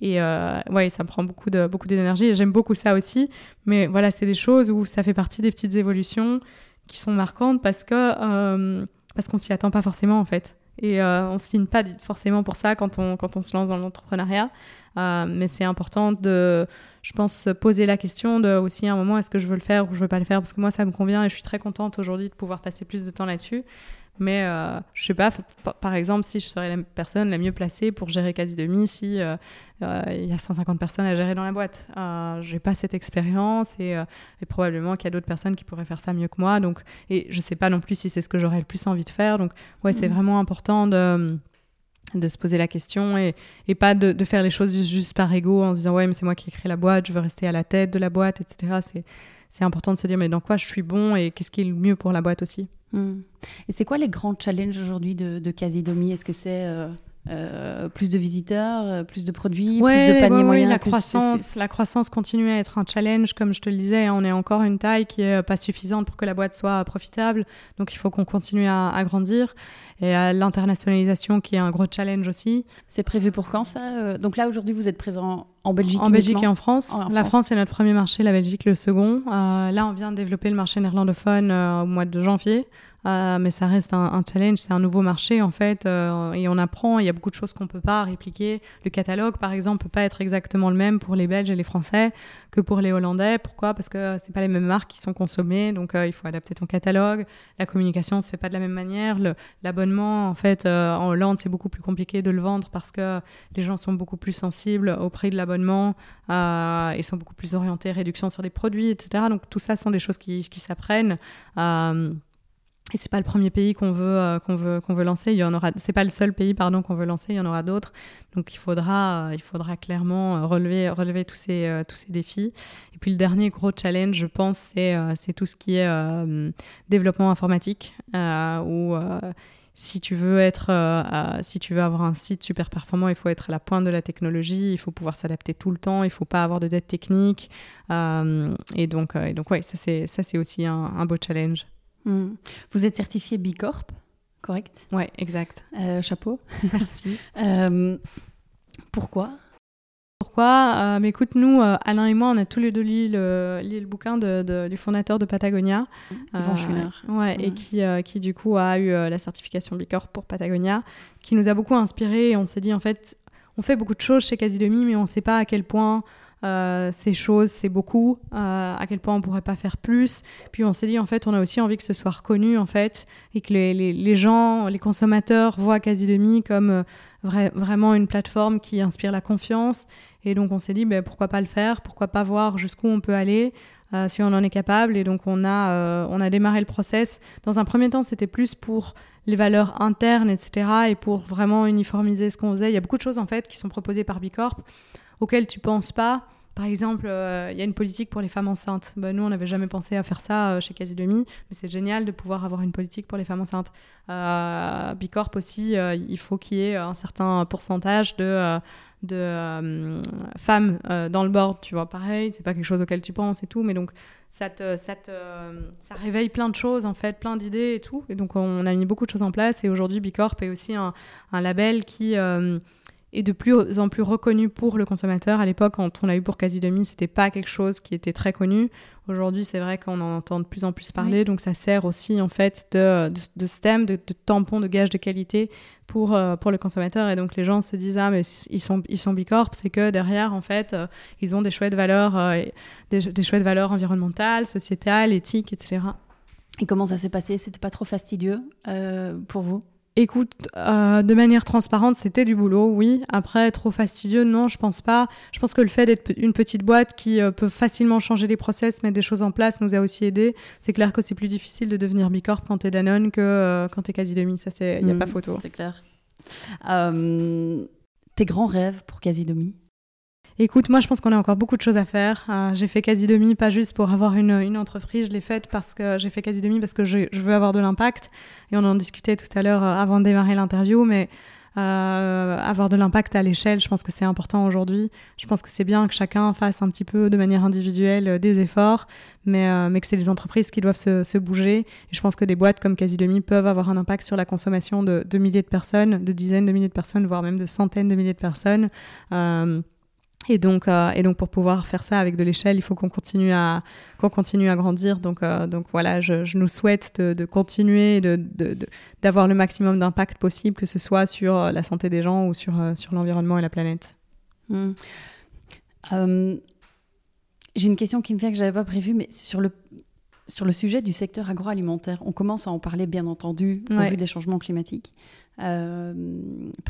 et euh, ouais, ça me prend beaucoup de beaucoup d'énergie j'aime beaucoup ça aussi. Mais voilà, c'est des choses où ça fait partie des petites évolutions qui sont marquantes parce que euh, parce qu'on s'y attend pas forcément en fait. Et euh, on se signe pas forcément pour ça quand on, quand on se lance dans l'entrepreneuriat. mais c'est important de, je pense, se poser la question de aussi à un moment est-ce que je veux le faire ou je veux pas le faire? Parce que moi ça me convient et je suis très contente aujourd'hui de pouvoir passer plus de temps là-dessus. Mais euh, je sais pas, par exemple, si je serais la personne la mieux placée pour gérer quasi demi, si euh, euh, il y a 150 personnes à gérer dans la boîte, euh, j'ai pas cette expérience et, et probablement qu'il y a d'autres personnes qui pourraient faire ça mieux que moi. Donc, et je sais pas non plus si c'est ce que j'aurais le plus envie de faire. Donc, ouais, c'est mmh. vraiment important de de se poser la question et, et pas de, de, faire les choses juste, par ego en se disant ouais mais c'est moi qui ai créé la boîte, je veux rester à la tête de la boîte, etc. C'est, c'est important de se dire mais dans quoi je suis bon et qu'est-ce qui est le mieux pour la boîte aussi. Hmm. Et c'est quoi les grands challenges aujourd'hui de, de Casidomi Est-ce que c'est euh, euh, plus de visiteurs, euh, plus de produits, plus de paniers moyens la, croissance, la croissance continue à être un challenge, comme je te le disais. On est encore une taille qui n'est pas suffisante pour que la boîte soit profitable. Donc il faut qu'on continue à, à, grandir. Et à l'internationalisation qui est un gros challenge aussi. C'est prévu pour quand ça Donc là aujourd'hui vous êtes présent en Belgique En Belgique et en France. la France. est notre premier marché, la Belgique le second. là on vient de développer le marché néerlandophone au mois de janvier. Euh, mais ça reste un, challenge, c'est un nouveau marché en fait, euh, et on apprend. Il y a beaucoup de choses qu'on peut pas répliquer. Le catalogue, par exemple, peut pas être exactement le même pour les Belges et les Français que pour les Hollandais. Pourquoi? Parce que c'est pas les mêmes marques qui sont consommées, donc euh, il faut adapter ton catalogue. La communication se fait pas de la même manière. En fait, en Hollande, c'est beaucoup plus compliqué de le vendre parce que les gens sont beaucoup plus sensibles au prix de l'abonnement et sont beaucoup plus orientés réduction sur des produits, etc. Donc tout ça sont des choses qui, s'apprennent. Et c'est pas le premier pays qu'on veut euh, qu'on veut qu'on veut lancer. Il y en aura. C'est pas le seul pays pardon qu'on veut lancer. Il y en aura d'autres. Donc il faudra euh, il faudra clairement euh, relever relever tous ces tous ces défis. Et puis le dernier gros challenge, je pense, c'est c'est tout ce qui est développement informatique si tu veux être, si tu veux avoir un site super performant, il faut être à la pointe de la technologie, il faut pouvoir s'adapter tout le temps, il faut pas avoir de dette technique. et donc, et donc ouais, ça c'est ça c'est aussi un, un beau challenge. Hmm. Vous êtes certifié B Corp, correct? Ouais, exact. Euh, chapeau. Merci. Euh, pourquoi? Pourquoi euh, Mais écoute, nous, Alain et moi, on a tous les deux lu le, le bouquin de, du fondateur de Patagonia. Yvan. Ouais, et qui, qui, du coup, a eu la certification B Corp pour Patagonia, qui nous a beaucoup inspiré. Et on s'est dit, en fait, on fait beaucoup de choses chez Casidomi, mais on ne sait pas à quel point euh, ces choses, c'est beaucoup, euh, à quel point on pourrait pas faire plus. Puis on s'est dit, en fait, on a aussi envie que ce soit reconnu, en fait, et que les, les, gens, les consommateurs voient Quasi Demi comme euh, vraiment une plateforme qui inspire la confiance. Et donc on s'est dit, ben, pourquoi pas le faire, pourquoi pas voir jusqu'où on peut aller. si on en est capable. Et donc, on a, on a démarré le process. Dans un premier temps, c'était plus pour les valeurs internes, etc. Et pour vraiment uniformiser ce qu'on faisait. Il y a beaucoup de choses, en fait, qui sont proposées par Bicorp auxquelles tu penses pas par exemple, il y a une politique pour les femmes enceintes. Bah, nous, on n'avait jamais pensé à faire ça chez Casidomi, mais c'est génial de pouvoir avoir une politique pour les femmes enceintes. Bicorp aussi, il faut qu'il y ait un certain pourcentage de de euh, femmes euh, dans le board, tu vois, pareil, c'est pas quelque chose auquel tu penses et tout, mais donc ça, réveille plein de choses, en fait, plein d'idées et tout. Et donc on a mis beaucoup de choses en place et aujourd'hui Bicorp est aussi un, un label qui euh, est de plus en plus reconnu pour le consommateur. À l'époque, quand on a eu pour quasi demi, c'était pas quelque chose qui était très connu. Aujourd'hui, c'est vrai qu'on en entend de plus en plus parler, donc ça sert aussi en fait de, de, de stem, de, de, tampon, de gage de qualité pour, euh, pour le consommateur. Et donc les gens se disent ah mais ils sont ils sont bicorp, c'est que derrière en fait euh, ils ont des chouettes valeurs, euh, des, des, chouettes valeurs environnementales, sociétales, éthiques, etc. Et comment ça s'est passé? C'était pas trop fastidieux pour vous? Écoute, euh, de manière transparente, c'était du boulot, oui. Après, trop fastidieux, non, je pense pas. Je pense que le fait d'être une petite boîte qui euh, peut facilement changer des process, mettre des choses en place, nous a aussi aidé. C'est clair que c'est plus difficile de devenir Bicorp quand t'es Danone que euh, quand t'es quasi demi. Ça, c'est, il n'y a mmh, pas photo. C'est clair. tes grands rêves pour quasi demi Écoute, moi je pense qu'on a encore beaucoup de choses à faire. Euh, j'ai fait quasi demi, pas juste pour avoir une, une entreprise, je l'ai faite parce que j'ai fait quasi demi parce que je, veux avoir de l'impact. Et on en discutait tout à l'heure euh, avant de démarrer l'interview, mais euh, avoir de l'impact à l'échelle, je pense que c'est important aujourd'hui. Je pense que c'est bien que chacun fasse un petit peu de manière individuelle des efforts, mais, mais que c'est les entreprises qui doivent se, bouger. Et je pense que des boîtes comme Quasi Demi peuvent avoir un impact sur la consommation de, milliers de personnes, de dizaines de milliers de personnes, voire même de centaines de milliers de personnes. Et donc, euh, et donc, pour pouvoir faire ça avec de l'échelle, il faut qu'on continue à, qu'on continue à grandir. Donc, euh, donc voilà, je, je, nous souhaite de, de continuer, de, d'avoir le maximum d'impact possible, que ce soit sur euh, la santé des gens ou sur, sur l'environnement et la planète. Mmh. Euh, j'ai une question qui me fait que j'avais pas prévu, mais sur le, sur le sujet du secteur agroalimentaire, on commence à en parler, bien entendu, ouais. au vu des changements climatiques euh,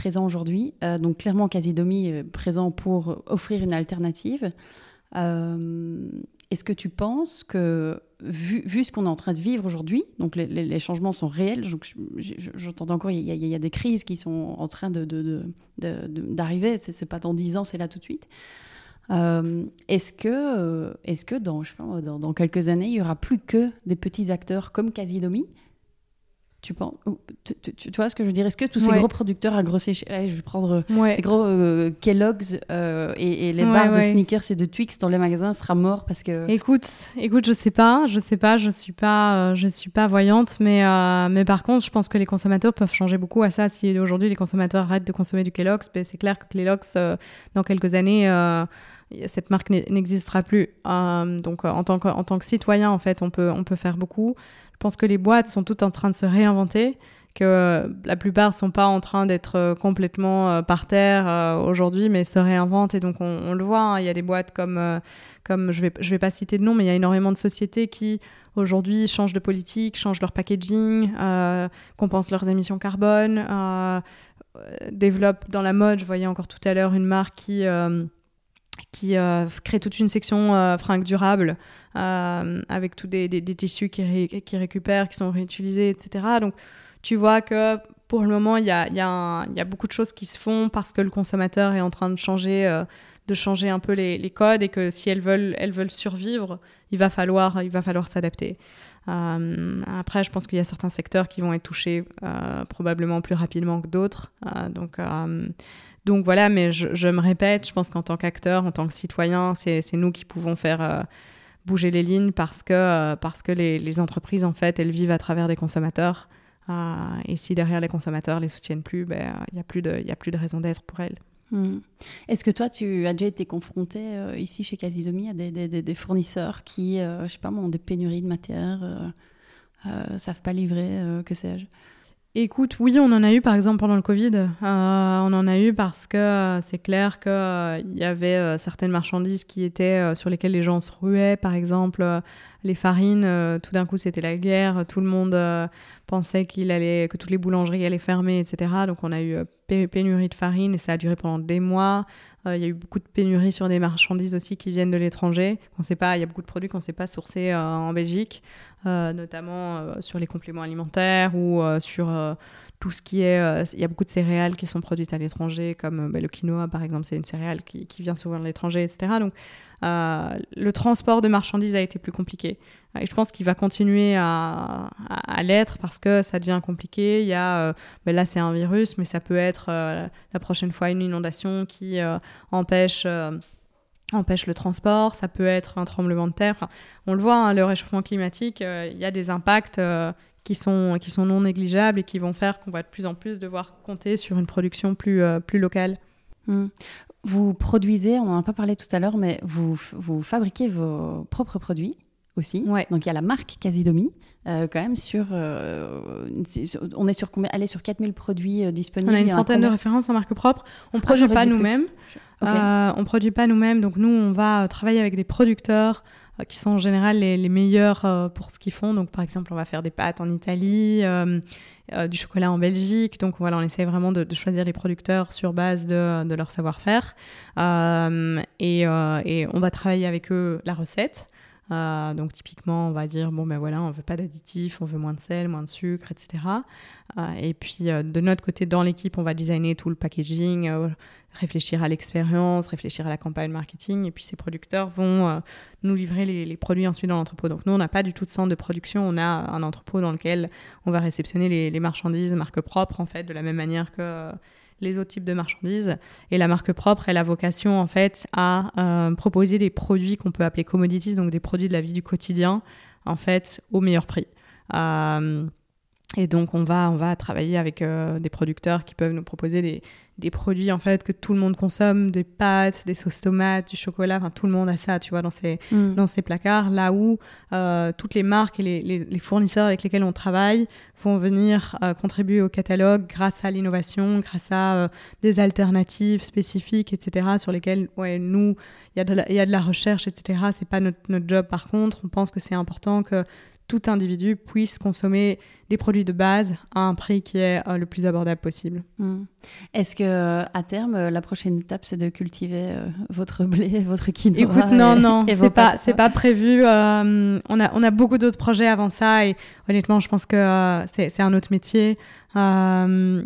présents aujourd'hui. Euh, donc, clairement, Casidomi est présent pour offrir une alternative. Euh, Est-ce que tu penses que, vu, vu ce qu'on est en train de vivre aujourd'hui, donc les, changements sont réels, j'entends encore, il y, a, des crises qui sont en train d'arriver, de, c'est pas dans 10 ans, c'est là tout de suite. Euh, est-ce que, est que dans, dans, dans, quelques années, il y aura plus que des petits acteurs comme Casidomi tu penses tu, tu, tu, vois ce que je veux dire? Est-ce que tous ces ouais. gros producteurs à grosse échelle, je vais prendre ouais. ces gros euh, Kellogg's euh, et, et, les ouais, barres de sneakers et de Twix dans les magasins sera mort parce que Écoute, écoute, je sais pas, je sais pas, je suis pas, euh, je suis pas voyante, mais euh, mais par contre, je pense que les consommateurs peuvent changer beaucoup à ça. Si aujourd'hui les consommateurs arrêtent de consommer du Kellogg's, ben, c'est clair que Kellogg's dans quelques années cette marque n'existera plus. Euh, donc, en tant, que, en tant que citoyen, en fait, on peut, on peut faire beaucoup. Pense que les boîtes sont toutes en train de se réinventer, que la plupart sont pas en train d'être complètement euh, par terre euh, aujourd'hui, mais se réinventent. Et donc, on, le voit, hein, il y a des boîtes comme, euh, comme je vais, je vais pas citer de nom, mais il y a énormément de sociétés qui aujourd'hui changent de politique, changent leur packaging, euh, compensent leurs émissions carbone, euh, développent dans la mode. Je voyais encore tout à l'heure une marque qui qui euh, crée toute une section euh, fringues durables euh, avec tous des, tissus qui, ré, qui récupèrent, qui sont réutilisés, etc. Donc tu vois que pour le moment, il y a, beaucoup de choses qui se font parce que le consommateur est en train de changer, euh, de changer un peu les, codes et que si elles veulent, survivre, il va falloir, s'adapter. Euh, après, je pense qu'il y a certains secteurs qui vont être touchés probablement plus rapidement que d'autres. donc donc voilà, mais je, me répète, je pense qu'en tant qu'acteur, en tant que citoyen, c'est nous qui pouvons faire euh, bouger les lignes parce que, euh, parce que les, entreprises, en fait, elles vivent à travers des consommateurs. Euh, et si derrière les consommateurs les soutiennent plus, il ben, n'y a, plus de, y a plus de raison d'être pour elles. Mmh. Est-ce que toi, tu as déjà été confronté ici chez Casidomi à des, des, fournisseurs qui, je sais pas ont des pénuries de matière, savent pas livrer, que sais-je? Écoute, oui, on en a eu par exemple pendant le Covid. Euh, on en a eu parce que euh, c'est clair qu'il euh, y avait certaines marchandises qui étaient sur lesquelles les gens se ruaient. Par exemple, les farines, tout d'un coup c'était la guerre, tout le monde pensait qu'il allait, que toutes les boulangeries allaient fermer, etc. Donc on a eu pénurie de farine et ça a duré pendant des mois. Il y a eu beaucoup de pénuries sur des marchandises aussi qui viennent de l'étranger. On sait pas, il y a beaucoup de produits qu'on ne sait pas sourcer en Belgique. Euh, notamment euh, sur les compléments alimentaires ou euh, sur tout ce qui est. Il y a beaucoup de céréales qui sont produites à l'étranger, comme bah, le quinoa, par exemple, c'est une céréale qui, vient souvent de l'étranger, etc. Donc, le transport de marchandises a été plus compliqué. Et je pense qu'il va continuer à, l'être parce que ça devient compliqué. Il y a, ben là, c'est un virus, mais ça peut être la prochaine fois une inondation qui empêche empêche le transport, ça peut être un tremblement de terre. on le voit, hein, le réchauffement climatique, euh, il y a des impacts euh, qui, sont, qui sont non négligeables et qui vont faire qu'on va de plus en plus devoir compter sur une production plus, euh, plus locale. Hmm. Vous produisez, on n'en a pas parlé tout à l'heure, mais vous, vous fabriquez vos propres produits aussi. Ouais. Donc il y a la marque Casidomi, quand même sur, on est sur combien Allez sur 4000 produits disponibles. On a une centaine de références en marque propre. On ne ah, produit pas nous-mêmes. Euh, on produit pas nous-mêmes, donc nous, on va travailler avec des producteurs euh, qui sont en général les, meilleurs euh, pour ce qu'ils font. Donc, par exemple, on va faire des pâtes en Italie, du chocolat en Belgique. Donc, voilà, on essaie vraiment de, choisir les producteurs sur base de, leur savoir-faire. Et, on va travailler avec eux la recette. donc typiquement, on va dire bon ben voilà, on veut pas d'additifs, on veut moins de sel, moins de sucre, etc. et puis de notre côté, dans l'équipe, on va designer tout le packaging, réfléchir à l'expérience, réfléchir à la campagne marketing, et puis ces producteurs vont euh, nous livrer les, produits ensuite dans l'entrepôt. Donc nous, on n'a pas du tout de centre de production, on a un entrepôt dans lequel on va réceptionner les, marchandises marque propre, en fait, de la même manière que euh, les autres types de marchandises. Et la marque propre, elle a vocation, en fait, à euh, proposer des produits qu'on peut appeler commodities, donc des produits de la vie du quotidien, en fait, au meilleur prix. Et donc, on va, on va travailler avec des producteurs qui peuvent nous proposer des, des produits en fait que tout le monde consomme, des pâtes, des sauces tomates, du chocolat, enfin tout le monde a ça, tu vois, dans ses, mm. dans ses placards, là où euh, toutes les marques et les, les, fournisseurs avec lesquels on travaille vont venir euh, contribuer au catalogue grâce à l'innovation, grâce à euh, des alternatives spécifiques, etc., sur lesquelles, ouais, nous, il y, y, a de la recherche, etc., c'est pas notre, notre job par contre, on pense que c'est important que tout individu puisse consommer des produits de base à un prix qui est euh, le plus abordable possible. Hmm. Est-ce que à terme, euh, la prochaine étape, c'est de cultiver euh, votre blé, votre quinoa Écoute, non, non, c'est pas, c'est pas prévu. on a, on a beaucoup d'autres projets avant ça et honnêtement, je pense que c'est un autre métier. Euh,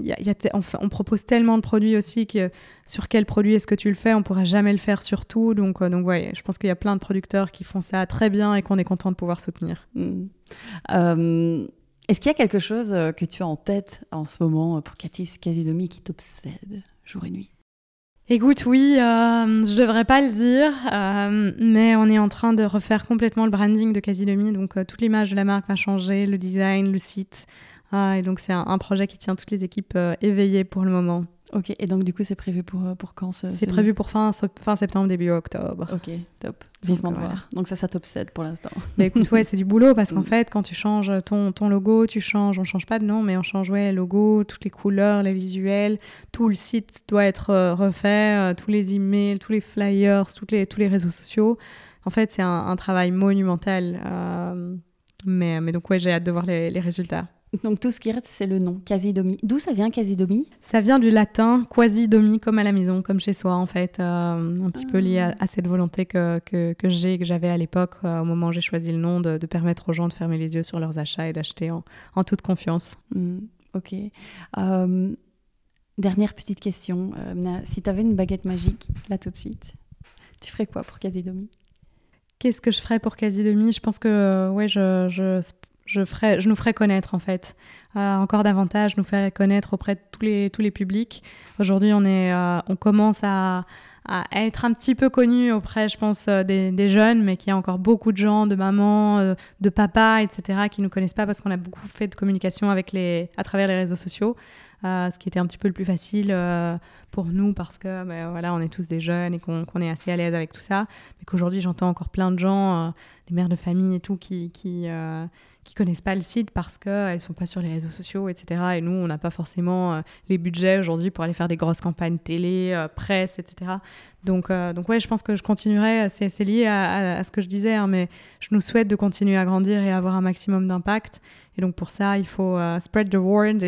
y a, on, propose tellement de produits aussi que sur quel produit est-ce que tu le fais, on pourra jamais le faire sur tout. Donc, donc ouais, je pense qu'il y a plein de producteurs qui font ça très bien et qu'on est content de pouvoir soutenir. Hmm. Est-ce qu'il y a quelque chose euh, que tu as en tête en ce moment euh, pour Katis Casidomi qui t'obsède jour et nuit? Écoute, oui, euh, je devrais pas le dire, euh, mais on est en train de refaire complètement le branding de Casidomi, donc toute l'image de la marque va changer, le design, le site, et donc c'est un, projet qui tient toutes les équipes éveillées pour le moment. Ok, et donc du coup, c'est prévu pour, euh, pour quand C'est prévu pour fin, fin septembre, début octobre. Ok, top. Vivement voir. Donc ça, ça t'obsède pour l'instant. Mais écoute, ouais, c'est du boulot parce qu'en mm. fait, quand tu changes ton, ton logo, tu changes, on change pas de nom, mais on change, ouais, logo, toutes les couleurs, les visuels, tout le site doit être euh, refait, euh, tous les emails, tous les flyers, toutes les, tous les réseaux sociaux. En fait, c'est un, travail monumental. mais, mais donc, ouais, j'ai hâte de voir les, les résultats. Donc tout ce qui reste, c'est le nom, quasi-domi. D'où ça vient, quasi-domi Ça vient du latin quasi-domi, comme à la maison, comme chez soi, en fait. Euh, un petit peu lié à, cette volonté que, que, que j'ai, que j'avais à l'époque, euh, au moment où j'ai choisi le nom, de, permettre aux gens de fermer les yeux sur leurs achats et d'acheter en, en, toute confiance. Hmm, ok. Euh, dernière petite question. si tu avais une baguette magique, là tout de suite, tu ferais quoi pour quasi-domi Qu'est-ce que je ferais pour quasi-domi Je pense que ouais, je, je je, ferai, nous ferai connaître en fait. Euh, encore davantage, nous faire connaître auprès de tous les, tous les publics. Aujourd'hui, on, euh, on commence à, être un petit peu connu auprès, je pense, euh, des, jeunes, mais qu'il y a encore beaucoup de gens, de mamans, de papas, etc., qui ne nous connaissent pas parce qu'on a beaucoup fait de communication avec les, à travers les réseaux sociaux. ce qui était un petit peu le plus facile pour nous parce que ben, voilà, on est tous des jeunes et qu'on est assez à l'aise avec tout ça. Mais qu'aujourd'hui, j'entends encore plein de gens, les mères de famille et tout, qui, qui connaissent pas le site parce qu'elles sont pas sur les réseaux sociaux, etc. Et nous, on n'a pas forcément euh, les budgets aujourd'hui pour aller faire des grosses campagnes télé, euh, presse, etc. Donc, euh, donc ouais, je pense que je continuerai. C'est lié à, ce que je disais, hein, mais je nous souhaite de continuer à grandir et avoir un maximum d'impact. Et donc pour ça, il faut spread the word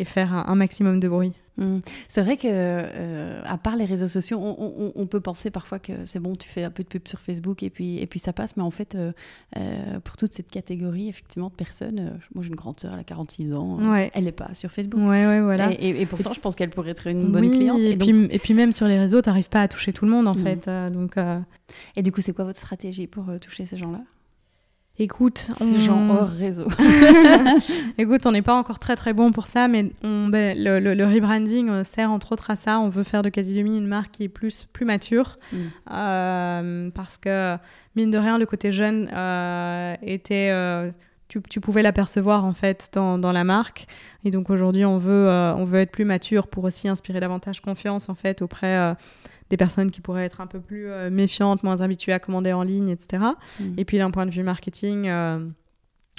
et faire un, maximum de bruit. Mm. C'est vrai que, euh, à part les réseaux sociaux, on, peut penser parfois que c'est bon, tu fais un peu de pub sur Facebook et puis, et puis ça passe. Mais en fait, euh, euh, pour toute cette catégorie, effectivement, de personnes, moi j'ai une grande sœur, elle a 46 ans, elle n'est pas sur Facebook. Ouais, ouais, voilà. Et, pourtant, je pense qu'elle pourrait être une bonne cliente. Et, puis, et puis même sur les réseaux, tu n'arrives pas à toucher tout le monde, en mm. fait. donc, Et du coup, c'est quoi votre stratégie pour toucher ces gens-là? Écoute, ces gens hors réseau. Écoute, on n'est pas encore très très bon pour ça, mais on, ben, le, rebranding euh, sert entre autres à ça. On veut faire de Casidemi une marque qui est plus, plus mature, mm. euh, parce que mine de rien, le côté jeune euh, était, tu, tu, pouvais l'apercevoir en fait dans, dans, la marque. Et donc aujourd'hui, on veut, on veut être plus mature pour aussi inspirer davantage confiance en fait auprès des personnes qui pourraient être un peu plus euh, méfiantes, moins habituées à commander en ligne, etc. Mm. Et puis d'un point de vue marketing, euh,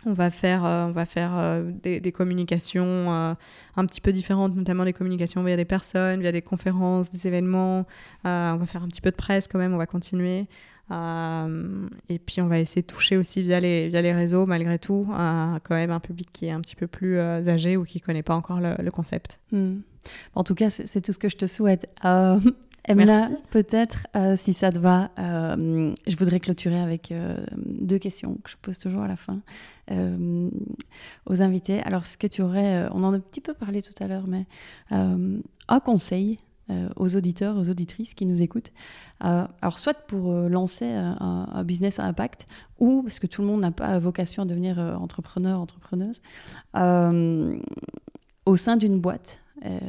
on va faire, euh, on va faire des, communications un petit peu différentes, notamment des communications via des personnes, via des conférences, des événements. on va faire un petit peu de presse quand même, on va continuer. et puis on va essayer de toucher aussi via les, via les réseaux, malgré tout, quand même un public qui est un petit peu plus âgé ou qui ne connaît pas encore le, concept. Mm. En tout cas, c'est tout ce que je te souhaite. Emma, peut-être, euh, si ça te va, euh, je voudrais clôturer avec euh, deux questions que je pose toujours à la fin aux invités. Alors, ce que tu aurais, on en a un petit peu parlé tout à l'heure, mais un conseil aux auditeurs, aux auditrices qui nous écoutent. alors, soit pour lancer un, business à impact, ou parce que tout le monde n'a pas vocation à devenir entrepreneur, entrepreneuse, au sein d'une boîte. Euh,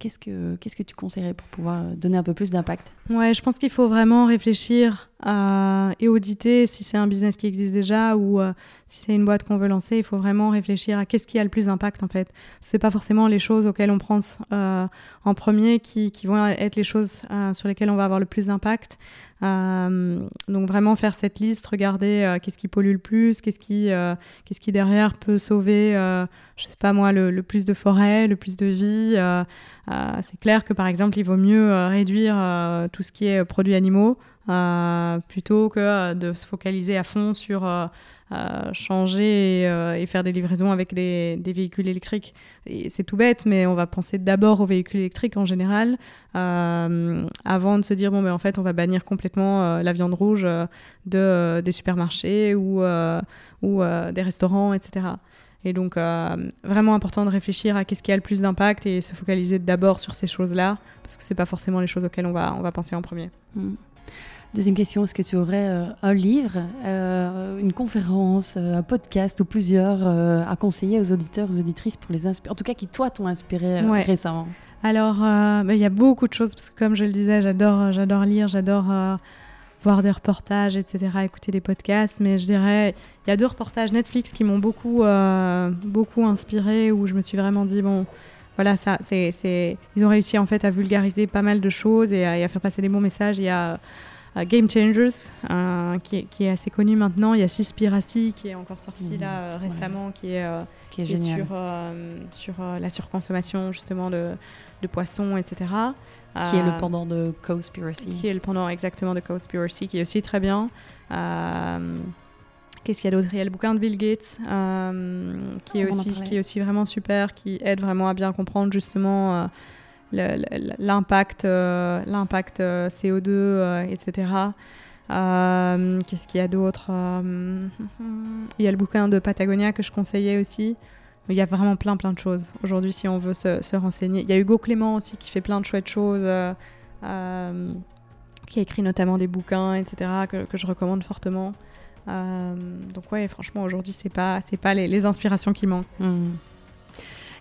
qu'est-ce, que, que tu conseillerais pour pouvoir donner un peu plus d'impact Ouais, je pense qu'il faut vraiment réfléchir à, et auditer si c'est un business qui existe déjà ou euh, si c'est une boîte qu'on veut lancer. Il faut vraiment réfléchir à qu'est-ce qui a le plus d'impact en fait. C'est pas forcément les choses auxquelles on pense euh, en premier qui, qui, vont être les choses sur lesquelles on va avoir le plus d'impact. Euh, donc vraiment faire cette liste, regarder euh, qu'est-ce qui pollue le plus, qu'est-ce qui, euh, qu'est-ce qui derrière peut sauver, je sais pas moi, le, plus de forêts, le plus de vie. c'est clair que par exemple, il vaut mieux réduire tout ce qui est produits animaux plutôt que de se focaliser à fond sur changer euh, et, faire des livraisons avec des, véhicules électriques. C'est tout bête, mais on va penser d'abord aux véhicules électriques en général, euh, avant de se dire, bon, mais en fait, on va bannir complètement euh, la viande rouge de, des supermarchés ou, ou des restaurants, etc. Et donc, vraiment important de réfléchir à qu'est-ce qui a le plus d'impact et se focaliser d'abord sur ces choses-là, parce que ce n'est pas forcément les choses auxquelles on va, on va penser en premier. Mm. Deuxième question, est-ce que tu aurais euh, un livre, euh, une conférence, euh, un podcast ou plusieurs à conseiller aux auditeurs, aux auditrices pour les inspirer, en tout cas qui toi t'ont inspiré récemment? Alors, bah, il y a beaucoup de choses parce que comme je le disais, j'adore, j'adore lire, j'adore voir des reportages, etc., écouter des podcasts. Mais je dirais, il y a deux reportages Netflix qui m'ont beaucoup, beaucoup inspiré où je me suis vraiment dit bon voilà, ça, c'est, ils ont réussi en fait à vulgariser pas mal de choses et à, faire passer des bons messages. Il y a Game Changers, euh, qui, est, assez connu maintenant. Il y a Seaspiracy qui est encore sorti là euh, récemment, qui est, qui est, sur, sur la surconsommation justement de, de poissons, etc. Qui est le pendant de Cowspiracy. Qui est le pendant exactement de Cowspiracy, qui est aussi très bien. Qu'est-ce qu'il y a d'autre? Il y a le bouquin de Bill Gates, qui, est aussi, qui est aussi vraiment super, qui aide vraiment à bien comprendre justement euh, l'impact euh, CO2, etc. Euh, qu'est-ce qu'il y a d'autre Il y a le bouquin de Patagonia que je conseillais aussi. Il y a vraiment plein plein de choses aujourd'hui si on veut se, renseigner. Il y a Hugo Clément aussi qui fait plein de chouettes choses, qui a écrit notamment des bouquins, etc. que, je recommande fortement. donc ouais, franchement aujourd'hui c'est pas pas les, inspirations qui manquent. Mmh.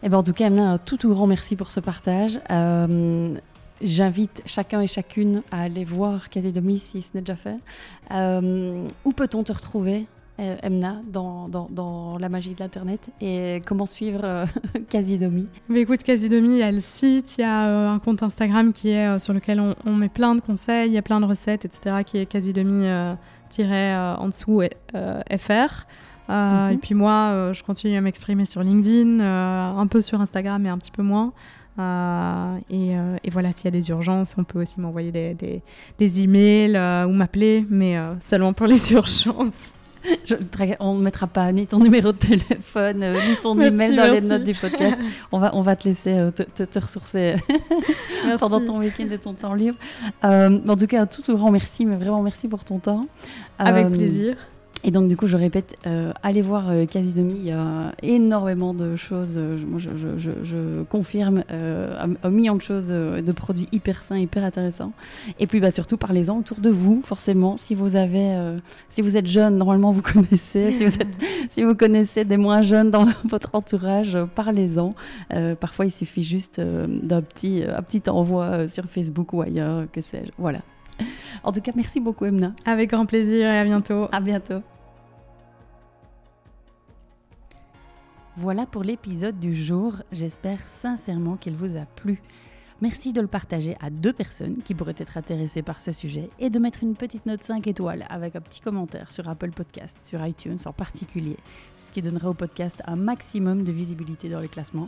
Eh ben, en tout cas, un tout, tout grand merci pour ce partage. Euh, j'invite chacun et chacune à aller voir Casidomi si ce n'est déjà fait. Euh, où peut-on te retrouver euh, Emna, dans, dans, dans, la magie de l'Internet? Et comment suivre Casidomi Écoute, Casidomi, il y a le site, il y a un compte Instagram qui est, sur lequel on, on, met plein de conseils, il y a plein de recettes, etc., qui est Casidomi en dessous FR. Euh, mhm. Et puis moi, euh, je continue à m'exprimer sur LinkedIn, euh, un peu sur Instagram, mais un petit peu moins. Et, et, voilà, s'il y a des urgences, on peut aussi m'envoyer des, des, des, emails ou m'appeler, mais seulement pour les urgences. on ne mettra pas ni ton numéro de téléphone, euh, ni ton email dans les notes du podcast. On va, on va te laisser euh, te, ressourcer pendant ton week-end et ton temps libre. Euh, en tout cas, un tout, tout grand merci, mais vraiment merci pour ton temps. Avec plaisir. Et donc, du coup, je répète, euh, allez voir euh, Casidomi, il y a énormément de choses. Euh, moi, je, je, je, confirme un, million de choses, de produits hyper sains, hyper intéressants. Et puis, bah, surtout, parlez-en autour de vous, forcément. Si vous avez, si vous êtes jeune, normalement, vous connaissez. Si vous, êtes, si vous connaissez des moins jeunes dans votre entourage, parlez-en. parfois, il suffit juste d'un petit, un petit envoi sur Facebook ou ailleurs, que sais-je. Voilà. En tout cas, merci beaucoup, Emna. Avec grand plaisir et à bientôt. À bientôt. Voilà pour l'épisode du jour. J'espère sincèrement qu'il vous a plu. Merci de le partager à deux personnes qui pourraient être intéressées par ce sujet et de mettre une petite note 5 étoiles avec un petit commentaire sur Apple Podcast, sur iTunes en particulier, ce qui donnera au podcast un maximum de visibilité dans les classements.